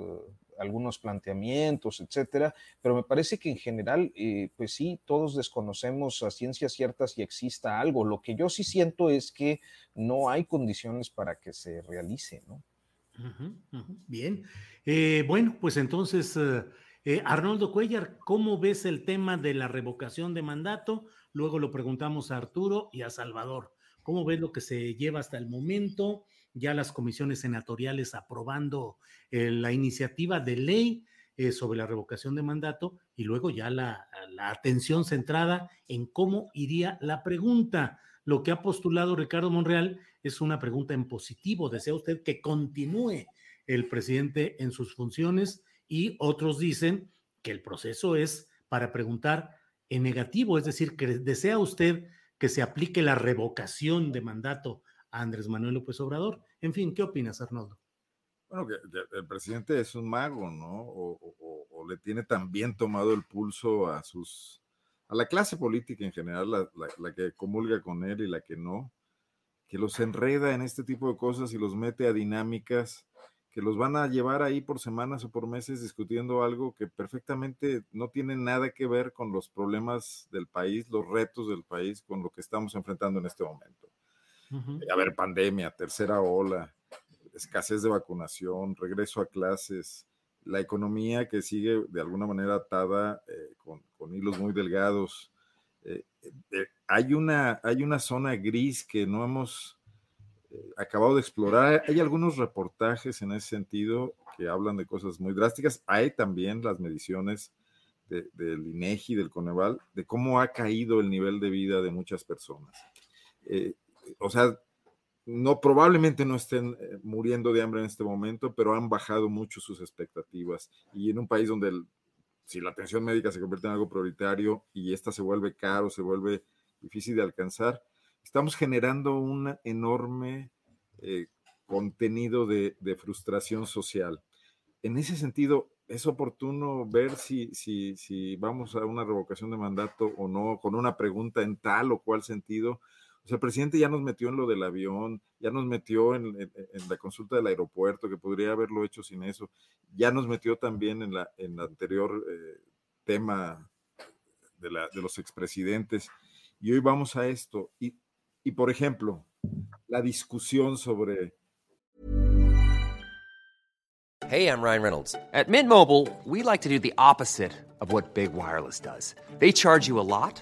Speaker 3: algunos planteamientos, etcétera, pero me parece que en general, eh, pues sí, todos desconocemos a ciencias ciertas si exista algo. Lo que yo sí siento es que no hay condiciones para que se realice, ¿no?
Speaker 1: Bien. Eh, bueno, pues entonces, eh, Arnoldo Cuellar, ¿cómo ves el tema de la revocación de mandato? Luego lo preguntamos a Arturo y a Salvador. ¿Cómo ves lo que se lleva hasta el momento? Ya las comisiones senatoriales aprobando eh, la iniciativa de ley eh, sobre la revocación de mandato y luego ya la, atención centrada en cómo iría la pregunta. Lo que ha postulado Ricardo Monreal es una pregunta en positivo. ¿Desea usted que continúe el presidente en sus funciones? Y otros dicen que el proceso es para preguntar en negativo, es decir, que desea usted que se aplique la revocación de mandato Andrés Manuel López Obrador. En fin, ¿qué opinas, Arnoldo?
Speaker 2: Bueno, que el presidente es un mago, ¿no? O, le tiene también tomado el pulso a sus, a la clase política en general, la, que comulga con él y la que no, que los enreda en este tipo de cosas y los mete a dinámicas que los van a llevar ahí por semanas o por meses discutiendo algo que perfectamente no tiene nada que ver con los problemas del país, los retos del país, con lo que estamos enfrentando en este momento. A ver, pandemia, tercera ola, escasez de vacunación, regreso a clases, la economía que sigue de alguna manera atada eh, con, hilos muy delgados. Eh, eh, hay, una, hay una zona gris que no hemos acabado de explorar. Hay algunos reportajes en ese sentido que hablan de cosas muy drásticas. Hay también las mediciones del INEGI, del Coneval, de cómo ha caído el nivel de vida de muchas personas. O sea, no, probablemente no estén eh, muriendo de hambre en este momento, pero han bajado mucho sus expectativas. Y en un país donde si la atención médica se convierte en algo prioritario y esta se vuelve caro, se vuelve difícil de alcanzar, estamos generando un enorme eh, contenido de, frustración social. En ese sentido, es oportuno ver si, si, si vamos a una revocación de mandato o no, con una pregunta en tal o cual sentido, o sea, el presidente ya nos metió en lo del avión, ya nos metió en, la consulta del aeropuerto, que podría haberlo hecho sin eso, ya nos metió también en la en anterior eh, tema de, la, de los expresidentes. Y hoy vamos a esto. Y, y, por ejemplo, la discusión sobre...
Speaker 5: Hey, I'm Ryan Reynolds. At Mint Mobile, we like to do the opposite of what Big Wireless does. They charge you a lot.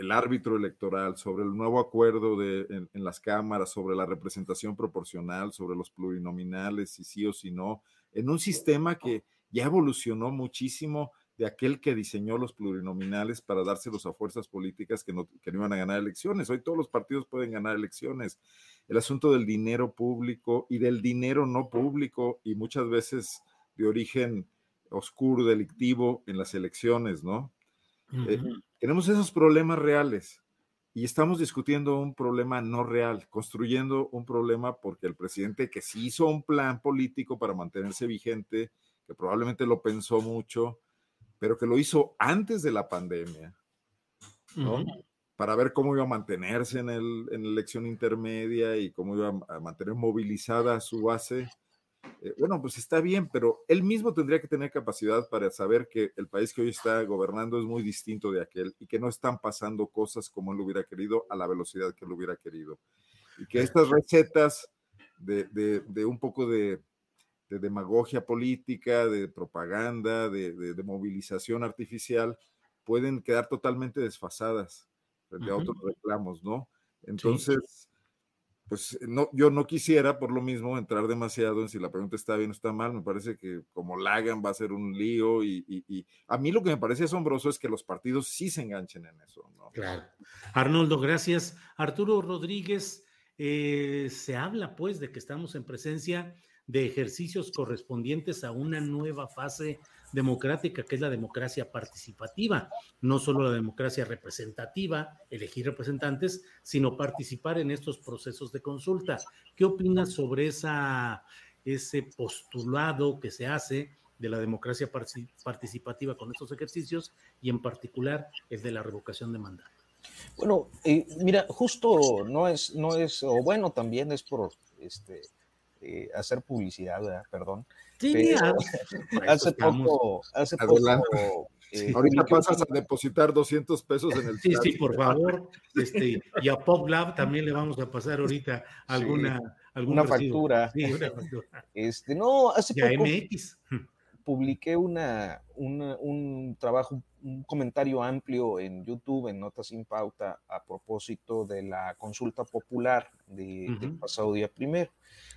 Speaker 2: El árbitro electoral sobre el nuevo acuerdo de, en, las cámaras sobre la representación proporcional, sobre los plurinominales, si sí o si no, en un sistema que ya evolucionó muchísimo de aquel que diseñó los plurinominales para dárselos a fuerzas políticas que no, que no iban a ganar elecciones. Hoy todos los partidos pueden ganar elecciones. El asunto del dinero público y del dinero no público y muchas veces de origen oscuro, delictivo en las elecciones, ¿no? Eh, tenemos esos problemas reales y estamos discutiendo un problema no real, construyendo un problema porque el presidente que sí hizo un plan político para mantenerse vigente, que probablemente lo pensó mucho, pero que lo hizo antes de la pandemia, ¿no? Para ver cómo iba a mantenerse en, el, en la elección intermedia y cómo iba a mantener movilizada su base. Eh, bueno, pues está bien, pero él mismo tendría que tener capacidad para saber que el país que hoy está gobernando es muy distinto de aquel y que no están pasando cosas como él hubiera querido a la velocidad que él hubiera querido. Y que estas recetas de, de, de un poco de de demagogia política, de propaganda, de, movilización artificial, pueden quedar totalmente desfasadas frente a otros reclamos, ¿no? Entonces, pues no, yo no quisiera por lo mismo entrar demasiado en si la pregunta está bien o está mal. Me parece que como la hagan va a ser un lío y, a mí lo que me parece asombroso es que los partidos sí se enganchen en eso, ¿no?
Speaker 1: Claro. Arnoldo, gracias. Arturo Rodríguez, eh, se habla pues de que estamos en presencia de ejercicios correspondientes a una nueva fase democrática, que es la democracia participativa, no solo la democracia representativa, elegir representantes, sino participar en estos procesos de consulta. ¿Qué opinas sobre esa, ese postulado que se hace de la democracia participativa con estos ejercicios y en particular el de la revocación de mandato?
Speaker 3: Bueno, eh, mira, justo no es, no es, o bueno, también es por este eh, hacer publicidad, perdón.
Speaker 1: Sí,
Speaker 3: hace poco, hace poco
Speaker 2: eh, Ahorita pasas a depositar 200 pesos en el
Speaker 1: Sí, sí, por favor. Este, y a PopLab también le vamos a pasar ahorita alguna,
Speaker 3: alguna factura.
Speaker 1: Sí, una factura.
Speaker 3: Este, no, hace poco
Speaker 1: MX.
Speaker 3: Publiqué una, un trabajo, un comentario amplio en YouTube, en Notas sin Pauta, a propósito de la consulta popular de, del pasado día primero.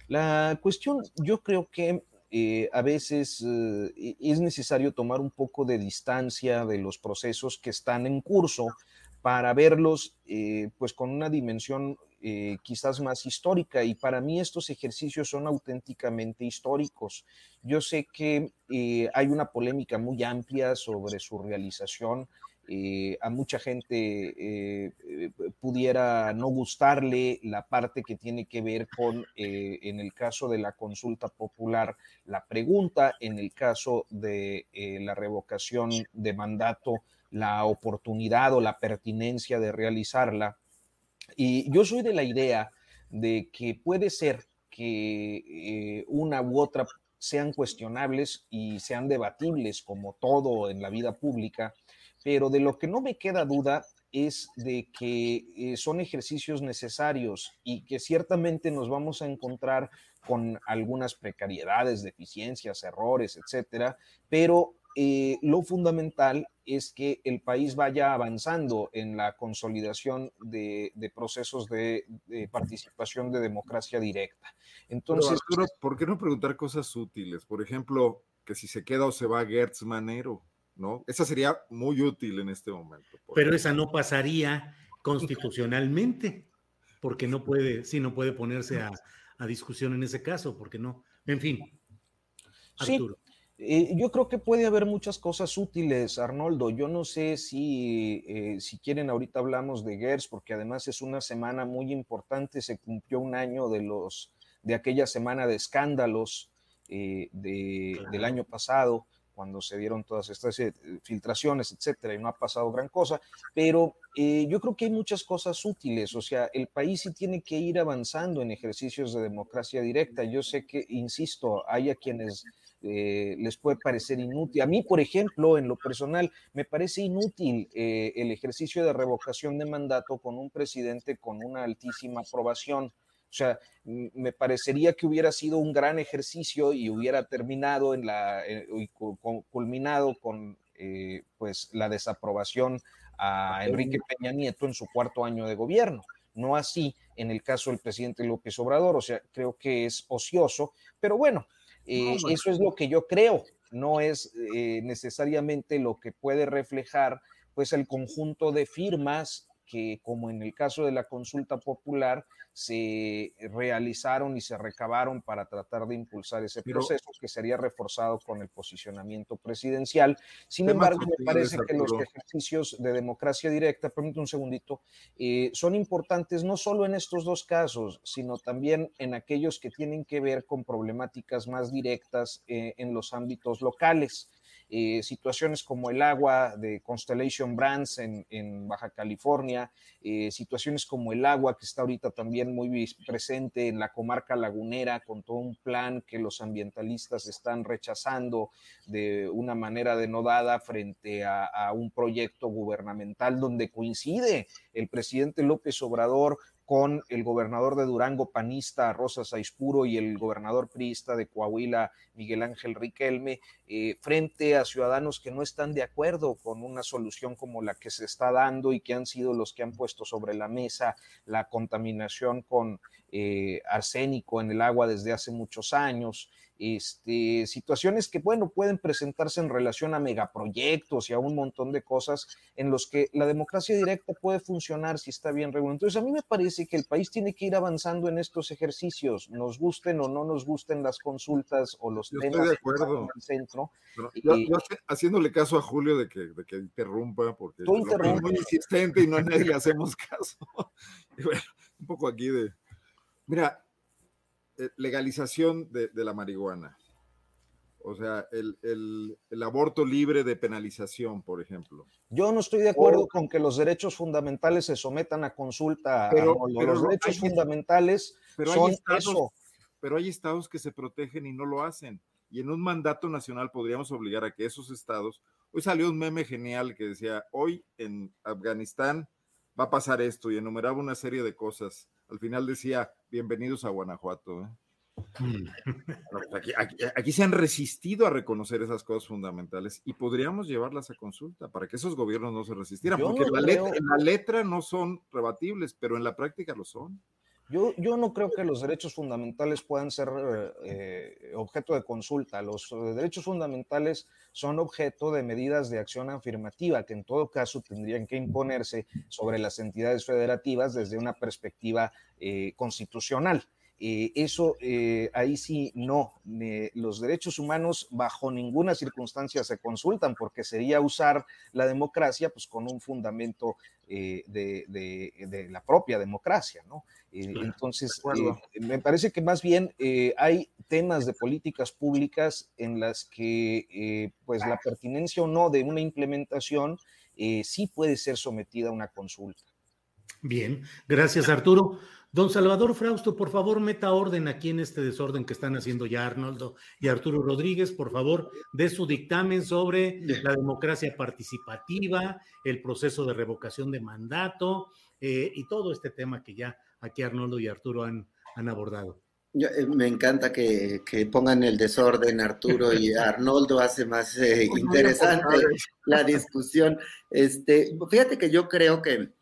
Speaker 3: La cuestión, yo creo que eh, a veces eh, es necesario tomar un poco de distancia de los procesos que están en curso para verlos eh, pues con una dimensión quizás más histórica y para mí estos ejercicios son auténticamente históricos. Yo sé que hay una polémica muy amplia sobre su realización, eh, a mucha gente eh, eh, pudiera no gustarle la parte que tiene que ver con, en el caso de la consulta popular, la pregunta, en el caso de la revocación de mandato, la oportunidad o la pertinencia de realizarla. Y yo soy de la idea de que puede ser que una u otra sean cuestionables y sean debatibles como todo en la vida pública, pero de lo que no me queda duda es de que eh, son ejercicios necesarios y que ciertamente nos vamos a encontrar con algunas precariedades, deficiencias, errores, etcétera, pero eh, lo fundamental es que el país vaya avanzando en la consolidación de, procesos de, participación de democracia directa. Entonces,
Speaker 2: ¿por qué no preguntar cosas útiles? Por ejemplo, que si se queda o se va Gertz Manero. ¿no? Esa sería muy útil en este momento.
Speaker 1: Pero esa no pasaría constitucionalmente, porque no puede, sí, no puede ponerse a, discusión en ese caso, porque no, en fin.
Speaker 3: Arturo. Eh, yo creo que puede haber muchas cosas útiles, Arnoldo. Yo no sé si, eh, si quieren, ahorita hablamos de GERS, porque además es una semana muy importante. Se cumplió un año de, los, de aquella semana de escándalos eh, del año pasado cuando se dieron todas estas eh, filtraciones, etcétera, y no ha pasado gran cosa, pero eh, yo creo que hay muchas cosas útiles, o sea, el país sí tiene que ir avanzando en ejercicios de democracia directa. Yo sé que, insisto, hay a quienes eh, les puede parecer inútil. A mí, por ejemplo, en lo personal, me parece inútil el ejercicio de revocación de mandato con un presidente con una altísima aprobación. O sea, me parecería que hubiera sido un gran ejercicio y hubiera terminado en la, eh, culminado con eh, pues la desaprobación a Enrique Peña Nieto en su cuarto año de gobierno. No así en el caso del presidente López Obrador, o sea, creo que es ocioso, pero bueno, eh, eso es lo que yo creo, no es necesariamente lo que puede reflejar pues el conjunto de firmas que, como en el caso de la consulta popular, se realizaron y se recabaron para tratar de impulsar ese proceso que sería reforzado con el posicionamiento presidencial. Sin embargo, me parece que los ejercicios de democracia directa, permítame un segundito, eh, son importantes no solo en estos dos casos, sino también en aquellos que tienen que ver con problemáticas más directas eh, en los ámbitos locales. Eh, situaciones como el agua de Constellation Brands en, Baja California, eh, situaciones como el agua que está ahorita también muy presente en la comarca lagunera con todo un plan que los ambientalistas están rechazando de una manera denodada frente a, a un proyecto gubernamental donde coincide el presidente López Obrador con el gobernador de Durango panista Rosa Saispuro y el gobernador priista de Coahuila Miguel Ángel Riquelme eh, frente a ciudadanos que no están de acuerdo con una solución como la que se está dando y que han sido los que han puesto sobre la mesa la contaminación con eh, arsénico en el agua desde hace muchos años, este, situaciones que, bueno, pueden presentarse en relación a megaproyectos y a un montón de cosas en los que la democracia directa puede funcionar si está bien regulado. Entonces, a mí me parece que el país tiene que ir avanzando en estos ejercicios, nos gusten o no nos gusten las consultas o los temas
Speaker 2: estoy de acuerdo.
Speaker 3: el centro.
Speaker 2: yo, haciéndole caso a Julio de que, de que interrumpa, porque es muy insistente y no a nadie le hacemos caso. y bueno, un poco aquí de... Mira, legalización de, la marihuana. O sea, el, aborto libre de penalización, por ejemplo.
Speaker 3: Yo no estoy de acuerdo con que los derechos fundamentales se sometan a consulta. Pero, los derechos fundamentales
Speaker 2: pero son hay estados, eso. Pero hay estados que se protegen y no lo hacen. Y en un mandato nacional podríamos obligar a que esos estados. Hoy salió un meme genial que decía: hoy en Afganistán va a pasar esto y enumeraba una serie de cosas al final decía, bienvenidos a Guanajuato. ¿eh? Mm. Pues aquí, se han resistido a reconocer esas cosas fundamentales y podríamos llevarlas a consulta para que esos gobiernos no se resistieran, porque la, letra, en la letra no son rebatibles, pero en la práctica lo son.
Speaker 3: Yo, yo no creo que los derechos fundamentales puedan ser eh, objeto de consulta. Los eh, derechos fundamentales son objeto de medidas de acción afirmativa que en todo caso tendrían que imponerse sobre las entidades federativas desde una perspectiva eh, constitucional. Eh, eso eh, ahí sí no. los derechos humanos bajo ninguna circunstancia se consultan porque sería usar la democracia pues con un fundamento eh, de, la propia democracia, ¿no? entonces, me parece que más bien hay temas de políticas públicas en las que pues la pertinencia o no de una implementación sí puede ser sometida a una consulta.
Speaker 1: Bien, gracias Arturo. Don Salvador Frausto, por favor, meta orden aquí en este desorden que están haciendo ya Arnoldo y Arturo Rodríguez, por favor, de su dictamen sobre la democracia participativa, el proceso de revocación de mandato eh, y todo este tema que ya aquí Arnoldo y Arturo han, han abordado.
Speaker 4: Eh, me encanta que, pongan el desorden Arturo y Arnoldo, hace más eh, interesante la discusión. Este, fíjate que yo creo que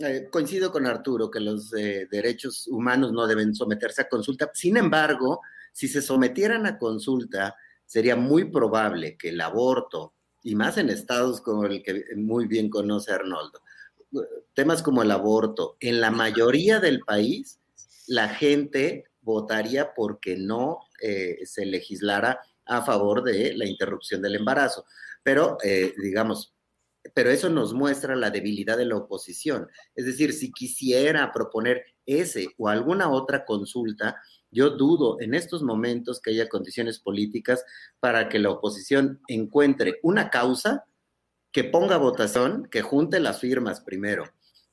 Speaker 4: eh, coincido con Arturo que los eh, derechos humanos no deben someterse a consulta. Sin embargo, si se sometieran a consulta, sería muy probable que el aborto, y más en estados como el que muy bien conoce Arnoldo, temas como el aborto, en la mayoría del país, la gente votaría porque no eh, se legislara a favor de la interrupción del embarazo. Pero, digamos, pero eso nos muestra la debilidad de la oposición. Es decir, si quisiera proponer ese o alguna otra consulta, yo dudo en estos momentos que haya condiciones políticas para que la oposición encuentre una causa que ponga votación, que junte las firmas primero,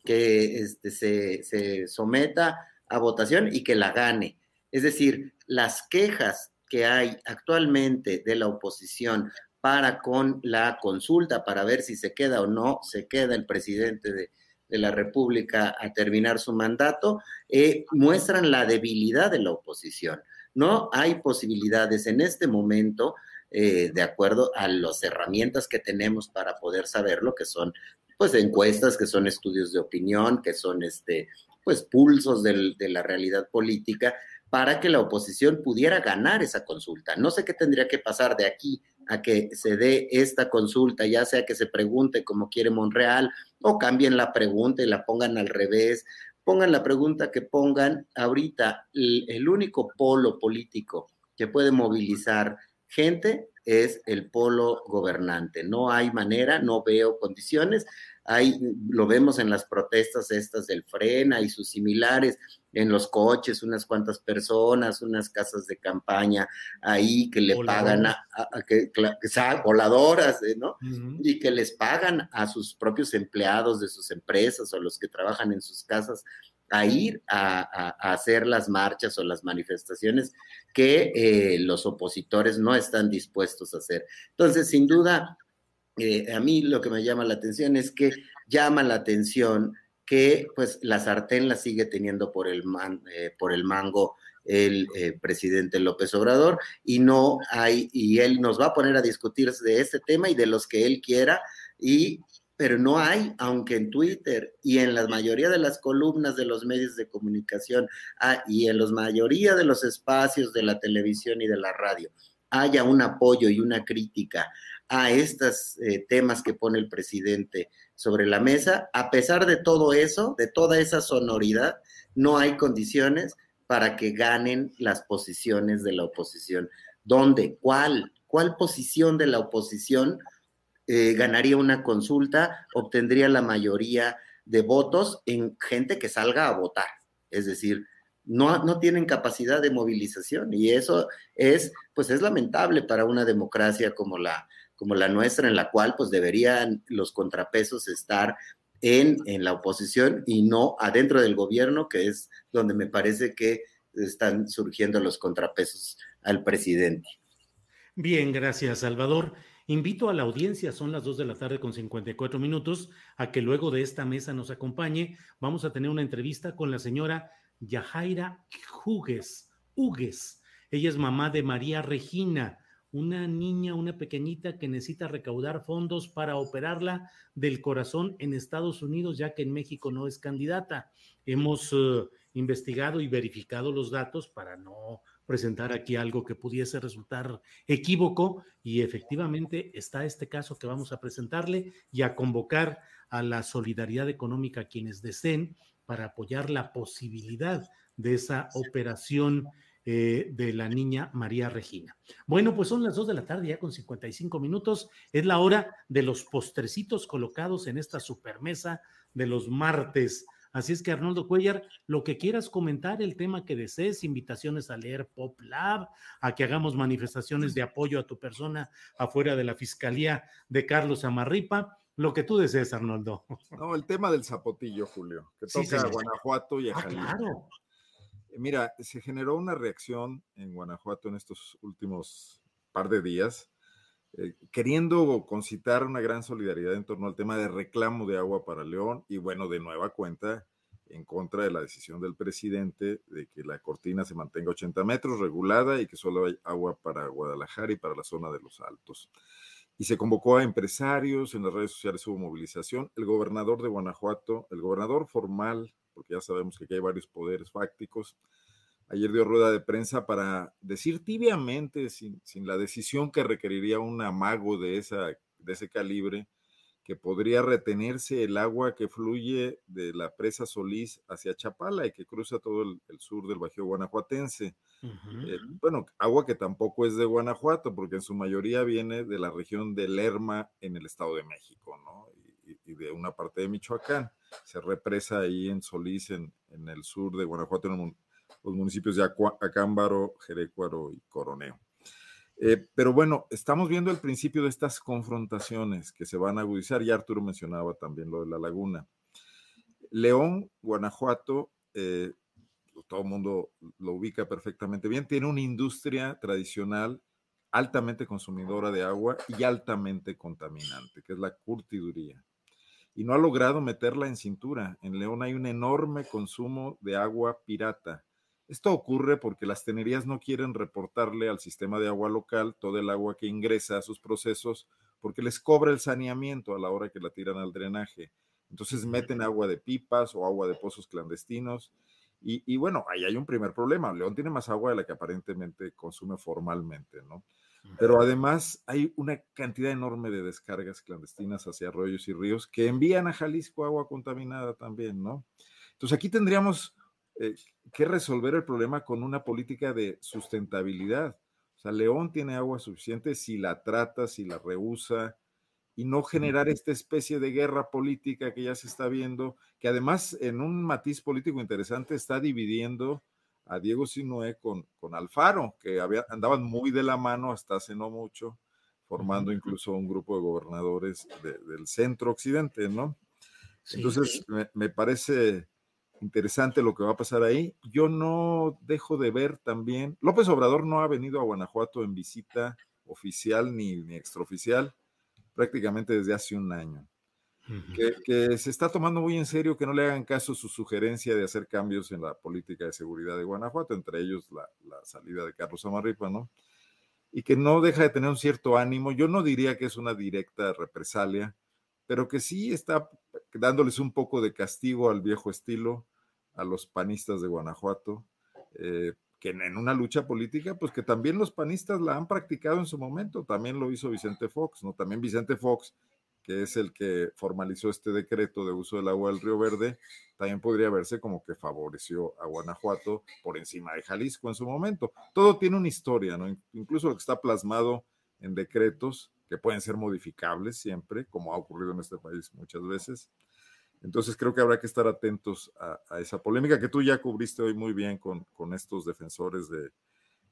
Speaker 4: que este, se, se someta a votación y que la gane. Es decir, las quejas que hay actualmente de la oposición para con la consulta para ver si se queda o no se queda el presidente de, la República a terminar su mandato, eh, muestran la debilidad de la oposición. No hay posibilidades en este momento, eh, de acuerdo a las herramientas que tenemos para poder saberlo, que son pues encuestas, que son estudios de opinión, que son este, pues pulsos de la realidad política, para que la oposición pudiera ganar esa consulta. No sé qué tendría que pasar de aquí a que se dé esta consulta, ya sea que se pregunte como quiere Monreal o cambien la pregunta y la pongan al revés, pongan la pregunta que pongan ahorita, el, único polo político que puede movilizar gente es el polo gobernante. No hay manera, no veo condiciones. Hay, lo vemos en las protestas estas del Frena y sus similares, en los coches, unas cuantas personas, unas casas de campaña ahí que le pagan a, que, voladoras, ¿eh? ¿no? Y que les pagan a sus propios empleados de sus empresas o los que trabajan en sus casas a ir a, hacer las marchas o las manifestaciones que eh, los opositores no están dispuestos a hacer. Entonces, sin duda, eh, a mí lo que me llama la atención es que llama la atención que pues la sartén la sigue teniendo por el, eh, por el mango el presidente López Obrador y no hay, y él nos va a poner a discutir de este tema y de los que él quiera y pero no hay, aunque en Twitter y en la mayoría de las columnas de los medios de comunicación ah, y en la mayoría de los espacios de la televisión y de la radio, haya un apoyo y una crítica a estos eh, temas que pone el presidente sobre la mesa, a pesar de todo eso, de toda esa sonoridad, no hay condiciones para que ganen las posiciones de la oposición. ¿Dónde? ¿Cuál? ¿Cuál posición de la oposición eh, ganaría una consulta, obtendría la mayoría de votos en gente que salga a votar. Es decir, no, no tienen capacidad de movilización y eso es, pues es lamentable para una democracia como la, como la nuestra, en la cual pues deberían los contrapesos estar en, en la oposición y no adentro del gobierno, que es donde me parece que están surgiendo los contrapesos al presidente.
Speaker 1: Bien, gracias, Salvador. Invito a la audiencia, son las 2 de la tarde con 54 minutos, a que luego de esta mesa nos acompañe. Vamos a tener una entrevista con la señora Yajaira Hugues. Hugues. Ella es mamá de María Regina, una niña, una pequeñita que necesita recaudar fondos para operarla del corazón en Estados Unidos, ya que en México no es candidata. Hemos eh, investigado y verificado los datos para no presentar aquí algo que pudiese resultar equívoco y efectivamente está este caso que vamos a presentarle y a convocar a la solidaridad económica a quienes deseen para apoyar la posibilidad de esa operación eh, de la niña María Regina. Bueno, pues son las 2 de la tarde ya con 55 minutos. Es la hora de los postrecitos colocados en esta supermesa de los martes. Así es que Arnoldo Cuellar, lo que quieras comentar, el tema que desees, invitaciones a leer Pop Lab, a que hagamos manifestaciones de apoyo a tu persona afuera de la Fiscalía de Carlos Amarripa, lo que tú desees, Arnoldo.
Speaker 2: No, el tema del zapotillo, Julio, que toca a Guanajuato y a ah, Claro. Mira, se generó una reacción en Guanajuato en estos últimos par de días, eh, queriendo concitar una gran solidaridad en torno al tema de reclamo de agua para León y bueno, de nueva cuenta, en contra de la decisión del presidente de que la cortina se mantenga 80 metros regulada y que solo hay agua para Guadalajara y para la zona de los Altos. Y se convocó a empresarios, en las redes sociales hubo movilización. El gobernador de Guanajuato, el gobernador formal porque ya sabemos que aquí hay varios poderes fácticos. Ayer dio rueda de prensa para decir tibiamente, sin, la decisión que requeriría un amago de, esa, de ese calibre, que podría retenerse el agua que fluye de la presa Solís hacia Chapala y que cruza todo el, sur del Bajío Guanajuatense. Eh, bueno, agua que tampoco es de Guanajuato, porque en su mayoría viene de la región de Lerma en el Estado de México, ¿no? y de una parte de Michoacán se represa ahí en Solís, en, el sur de Guanajuato, en los municipios de Acámbaro, Jerecuaro y Coroneo. Eh, pero bueno, estamos viendo el principio de estas confrontaciones que se van a agudizar, y Arturo mencionaba también lo de la laguna. León, Guanajuato, eh, todo el mundo lo ubica perfectamente bien, tiene una industria tradicional altamente consumidora de agua y altamente contaminante, que es la curtiduría y no ha logrado meterla en cintura. En León hay un enorme consumo de agua pirata. Esto ocurre porque las tenerías no quieren reportarle al sistema de agua local todo el agua que ingresa a sus procesos porque les cobra el saneamiento a la hora que la tiran al drenaje. Entonces meten agua de pipas o agua de pozos clandestinos. Y, y bueno, ahí hay un primer problema. León tiene más agua de la que aparentemente consume formalmente, ¿no? Pero además hay una cantidad enorme de descargas clandestinas hacia arroyos y ríos que envían a Jalisco agua contaminada también, ¿no? Entonces aquí tendríamos eh, que resolver el problema con una política de sustentabilidad. O sea, León tiene agua suficiente si la trata, si la rehúsa, y no generar esta especie de guerra política que ya se está viendo, que además en un matiz político interesante está dividiendo a Diego Sinué con, con Alfaro, que había, andaban muy de la mano hasta hace no mucho, formando incluso un grupo de gobernadores del centro occidente, ¿no? Entonces, me, parece interesante lo que va a pasar ahí. Yo no dejo de ver también, López Obrador no ha venido a Guanajuato en visita oficial ni, ni extraoficial prácticamente desde hace un año que, se está tomando muy en serio que no le hagan caso su sugerencia de hacer cambios en la política de seguridad de Guanajuato, entre ellos la, salida de Carlos Amarripa, ¿no? Y que no deja de tener un cierto ánimo. Yo no diría que es una directa represalia, pero que sí está dándoles un poco de castigo al viejo estilo a los panistas de Guanajuato, eh, que en una lucha política, pues que también los panistas la han practicado en su momento, también lo hizo Vicente Fox, ¿no? También Vicente Fox que es el que formalizó este decreto de uso del agua del Río Verde, también podría verse como que favoreció a Guanajuato por encima de Jalisco en su momento. Todo tiene una historia, ¿no? Incluso lo que está plasmado en decretos que pueden ser modificables siempre, como ha ocurrido en este país muchas veces. Entonces creo que habrá que estar atentos a, esa polémica que tú ya cubriste hoy muy bien con, con estos defensores de,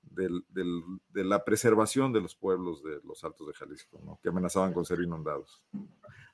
Speaker 2: de la preservación de los pueblos de los Altos de Jalisco, que amenazaban con ser inundados.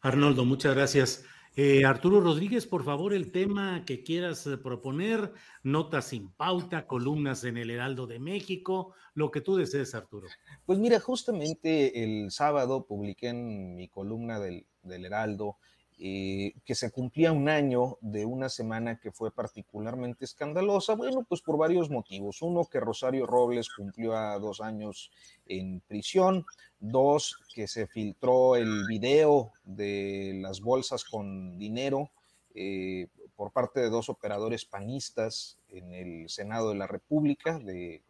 Speaker 1: Arnoldo, muchas gracias. Eh, Arturo Rodríguez, por favor, el tema que quieras eh, proponer, notas sin pauta, columnas en el Heraldo de México, lo que tú desees, Arturo.
Speaker 3: Pues mira, justamente el sábado publiqué en mi columna del, del Heraldo eh, que se cumplía un año de una semana que fue particularmente escandalosa, bueno, pues por varios motivos. Uno, que Rosario Robles cumplió a dos años en prisión. Dos, que se filtró el video de las bolsas con dinero eh, por parte de dos operadores panistas en el Senado de la República, de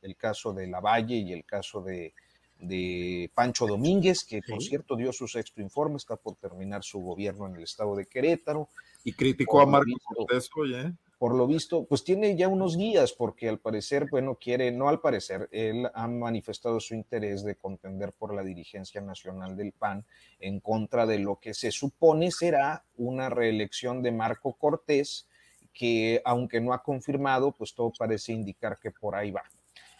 Speaker 3: el caso de Lavalle y el caso de, de Pancho Domínguez, que por cierto dio su sexto informe, está por terminar su gobierno en el estado de Querétaro.
Speaker 2: Y criticó a Marco Cortés ¿eh?
Speaker 3: Por lo visto, pues tiene ya unos días, porque al parecer, bueno, quiere, no al parecer, él ha manifestado su interés de contender por la dirigencia nacional del PAN en contra de lo que se supone será una reelección de Marco Cortés, que aunque no ha confirmado, pues todo parece indicar que por ahí va.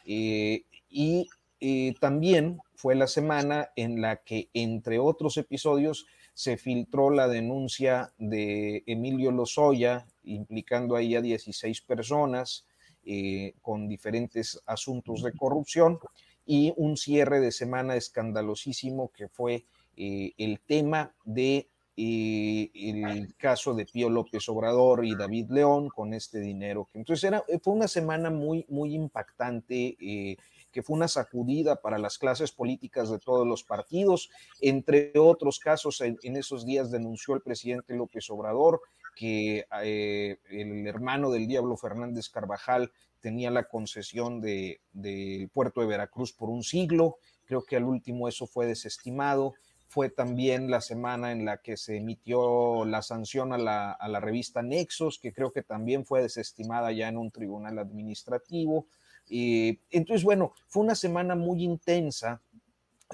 Speaker 3: Eh, y eh, también fue la semana en la que, entre otros episodios, se filtró la denuncia de Emilio Lozoya, implicando ahí a 16 personas eh, con diferentes asuntos de corrupción, y un cierre de semana escandalosísimo que fue el tema de el caso de Pío López Obrador y David León con este dinero. Entonces era, fue una semana muy, muy impactante, eh, que fue una sacudida para las clases políticas de todos los partidos. Entre otros casos, en, esos días denunció el presidente López Obrador que eh, el hermano del Diablo Fernández Carvajal tenía la concesión del de, puerto de Veracruz por un siglo. Creo que al último eso fue desestimado fue también la semana en la que se emitió la sanción a la, revista Nexos, que creo que también fue desestimada ya en un tribunal administrativo. Entonces, bueno, fue una semana muy intensa,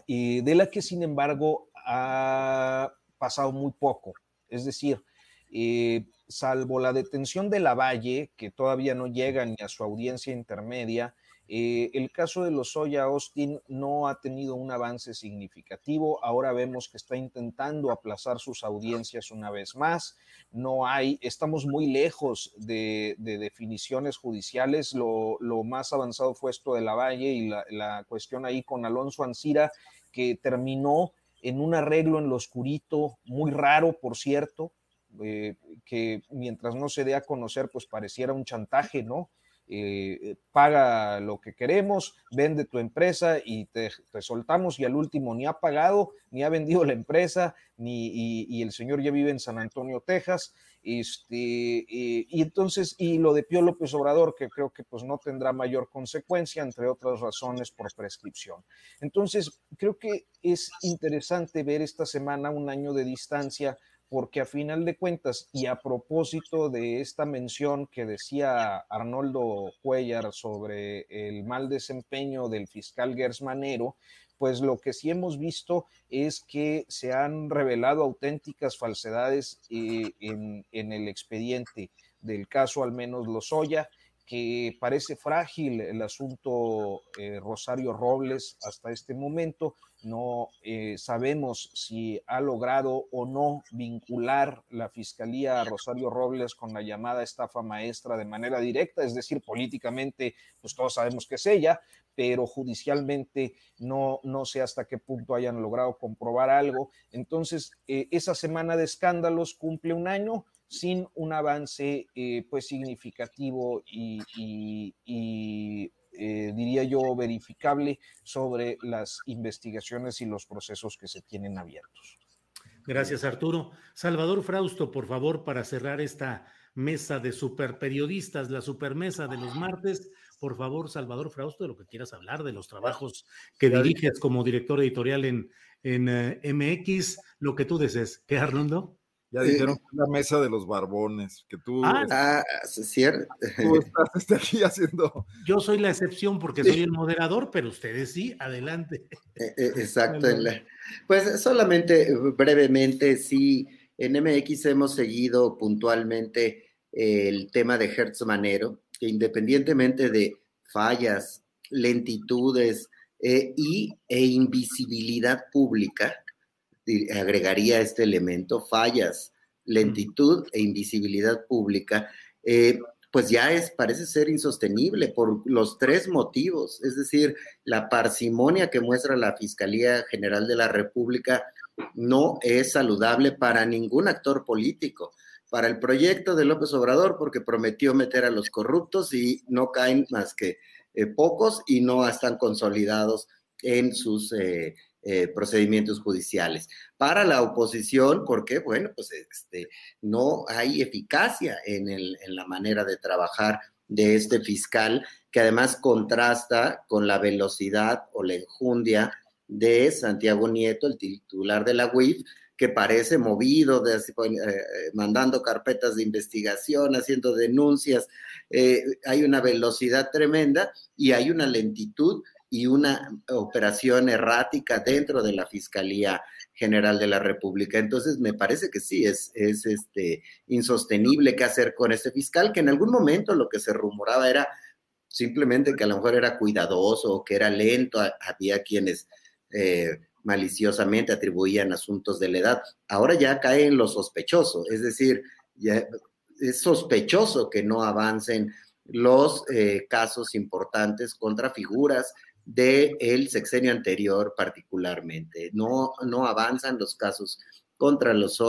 Speaker 3: de la que sin embargo ha pasado muy poco. Es decir, eh, salvo la detención de la Valle, que todavía no llega ni a su audiencia intermedia, eh, el caso de Lozoya Austin no ha tenido un avance significativo. Ahora vemos que está intentando aplazar sus audiencias una vez más. No hay, estamos muy lejos de, definiciones judiciales. Lo, más avanzado fue esto de la Valle y la, cuestión ahí con Alonso Ancira, que terminó en un arreglo en lo oscurito, muy raro, por cierto, eh, que mientras no se dé a conocer, pues pareciera un chantaje, ¿no? Eh, paga lo que queremos, vende tu empresa y te, soltamos y al último ni ha pagado, ni ha vendido la empresa, ni, y, el señor ya vive en San Antonio, Texas. Este, eh, y entonces, y lo de Pío López Obrador, que creo que pues no tendrá mayor consecuencia, entre otras razones por prescripción. Entonces, creo que es interesante ver esta semana un año de distancia porque a final de cuentas, y a propósito de esta mención que decía Arnoldo Cuellar sobre el mal desempeño del fiscal Gersmanero, pues lo que sí hemos visto es que se han revelado auténticas falsedades eh, en, el expediente del caso, al menos Lozoya, que parece frágil el asunto eh, Rosario Robles hasta este momento, no eh, sabemos si ha logrado o no vincular la Fiscalía a Rosario Robles con la llamada estafa maestra de manera directa, es decir, políticamente, pues todos sabemos que es ella, pero judicialmente no, no sé hasta qué punto hayan logrado comprobar algo. Entonces, eh, esa semana de escándalos cumple un año sin un avance eh, pues significativo y eh, diría yo, verificable sobre las investigaciones y los procesos que se tienen abiertos.
Speaker 1: Gracias, Arturo. Salvador Frausto, por favor, para cerrar esta mesa de superperiodistas, la supermesa de los martes. Por favor, Salvador Frausto, de lo que quieras hablar, de los trabajos que diriges como director editorial en, en eh, MX, lo que tú desees. ¿Qué, Arnoldo?
Speaker 2: Ya dijeron que la mesa de los barbones, que tú,
Speaker 4: ah, ah cierto.
Speaker 2: tú estás este, aquí haciendo.
Speaker 1: Yo soy la excepción porque soy el moderador, pero ustedes sí, adelante.
Speaker 4: Eh, eh, exacto. Pues solamente brevemente, sí, en MX hemos seguido puntualmente el tema de Hertz Manero, que independientemente de fallas, lentitudes eh, y, e invisibilidad pública, agregaría este elemento, fallas, lentitud e invisibilidad pública, eh, pues ya es, parece ser insostenible por los tres motivos, es decir, la parsimonia que muestra la Fiscalía General de la República no es saludable para ningún actor político, para el proyecto de López Obrador, porque prometió meter a los corruptos y no caen más que eh, pocos y no están consolidados en sus eh, eh, procedimientos judiciales. Para la oposición, porque, bueno, pues este, no hay eficacia en, el, en la manera de trabajar de este fiscal, que además contrasta con la velocidad o la enjundia de Santiago Nieto, el titular de la UIF, que parece movido, de, eh, mandando carpetas de investigación, haciendo denuncias. Eh, hay una velocidad tremenda y hay una lentitud y una operación errática dentro de la Fiscalía General de la República. Entonces, me parece que sí, es, es este, insostenible qué hacer con este fiscal, que en algún momento lo que se rumoraba era simplemente que a lo mejor era cuidadoso o que era lento, había quienes eh, maliciosamente atribuían asuntos de la edad. Ahora ya cae en lo sospechoso, es decir, ya es sospechoso que no avancen los eh, casos importantes contra figuras del sexenio anterior particularmente. No, no avanzan los casos contra los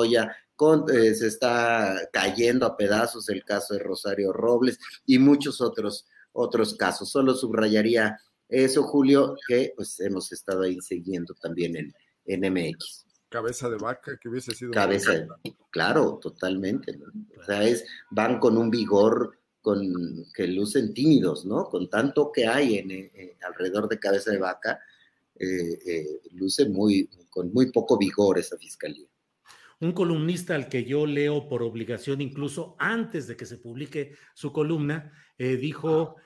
Speaker 4: con, eh, se está cayendo a pedazos el caso de Rosario Robles y muchos otros, otros casos. Solo subrayaría eso, Julio, que pues hemos estado ahí siguiendo también en, en MX.
Speaker 2: Cabeza de vaca, que hubiese sido.
Speaker 4: Cabeza, de, claro, totalmente. O sea, es, van con un vigor con, que lucen tímidos, ¿no? Con tanto que hay en, eh, alrededor de cabeza de vaca, eh, eh, luce muy, con muy poco vigor esa fiscalía.
Speaker 1: Un columnista al que yo leo por obligación, incluso antes de que se publique su columna, dijo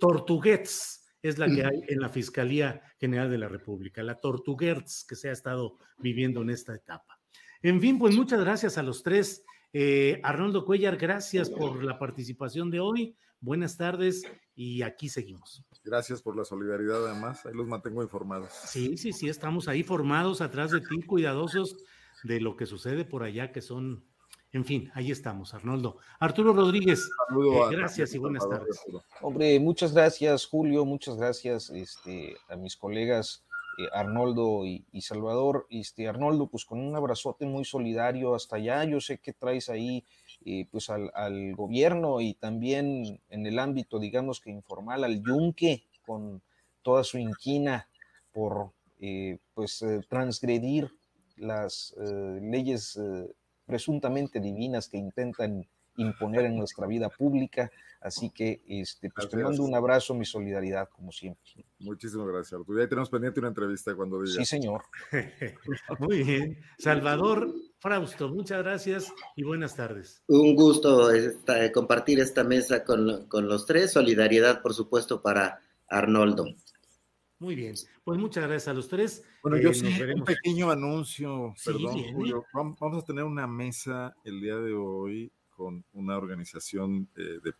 Speaker 1: Tortuguets es la que hay en la Fiscalía General de la República, la Tortuguets que se ha estado viviendo en esta etapa. En fin, pues muchas gracias a los tres. Eh, Arnoldo Cuellar, gracias por la participación de hoy. Buenas tardes y aquí seguimos.
Speaker 2: Gracias por la solidaridad, además. Ahí los mantengo informados.
Speaker 1: Sí, sí, sí, estamos ahí formados atrás de ti, cuidadosos de lo que sucede por allá, que son, en fin, ahí estamos, Arnoldo. Arturo Rodríguez, eh, gracias y buenas tardes.
Speaker 3: Hombre, muchas gracias, Julio, muchas gracias este, a mis colegas eh, Arnoldo y, Salvador. Este, Arnoldo, pues con un abrazote muy solidario hasta allá. Yo sé que traes ahí eh, pues al, gobierno y también en el ámbito, digamos que informal, al yunque con toda su inquina por eh, pues transgredir las leyes presuntamente divinas que intentan imponer en nuestra vida pública. Así que este, pues te mando un abrazo, mi solidaridad, como siempre.
Speaker 2: Muchísimas gracias, Arturo. Ya tenemos pendiente una entrevista cuando diga.
Speaker 3: Sí, señor.
Speaker 1: Muy bien. Salvador Frausto, muchas gracias y buenas tardes.
Speaker 4: Un gusto compartir esta mesa con, con los tres. Solidaridad, por supuesto, para Arnoldo.
Speaker 1: Muy bien, pues muchas gracias a los tres.
Speaker 2: Bueno, yo eh, sí, un pequeño anuncio, perdón, Julio. Vamos a tener una mesa el día de hoy con una organización eh, de,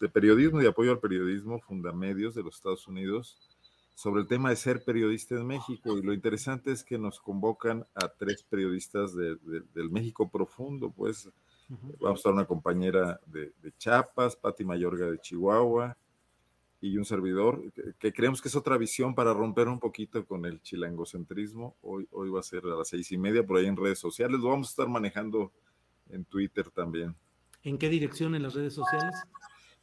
Speaker 2: de periodismo y apoyo al periodismo, Fundamedios de los Estados Unidos, sobre el tema de ser periodista en México. Y lo interesante es que nos convocan a tres periodistas del México profundo, pues vamos a estar una compañera de, de Chiapas, Patti Mayorga de Chihuahua, y un servidor, que, creemos que es otra visión para romper un poquito con el chilangocentrismo. Hoy, hoy va a ser a las seis y media por ahí en redes sociales. Lo vamos a estar manejando en Twitter también.
Speaker 1: ¿En qué dirección en las redes sociales?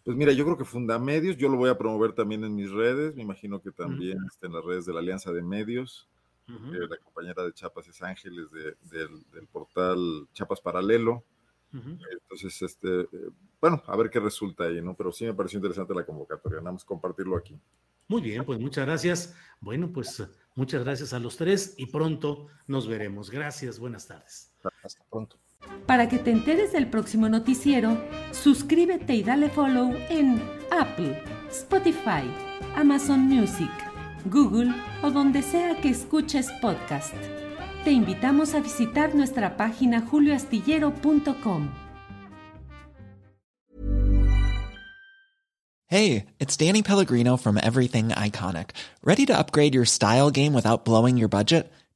Speaker 2: Pues mira, yo creo que Fundamedios, yo lo voy a promover también en mis redes, me imagino que también está en las redes de la Alianza de Medios. Eh, la compañera de Chapas es Ángeles del, portal Chapas Paralelo. Entonces, este, eh, bueno, a ver qué resulta ahí, ¿no? Pero sí me pareció interesante la convocatoria, nada más compartirlo aquí.
Speaker 1: Muy bien, pues muchas gracias. Bueno, pues muchas gracias a los tres y pronto nos veremos. Gracias, buenas tardes.
Speaker 3: Hasta pronto.
Speaker 6: Para que te enteres del próximo noticiero, suscríbete y dale follow en Apple, Spotify, Amazon Music, Google o donde sea que escuches podcast. Te invitamos a visitar nuestra página julioastillero.com.
Speaker 7: Hey, it's Danny Pellegrino from Everything Iconic. ¿Ready to upgrade your style game without blowing your budget?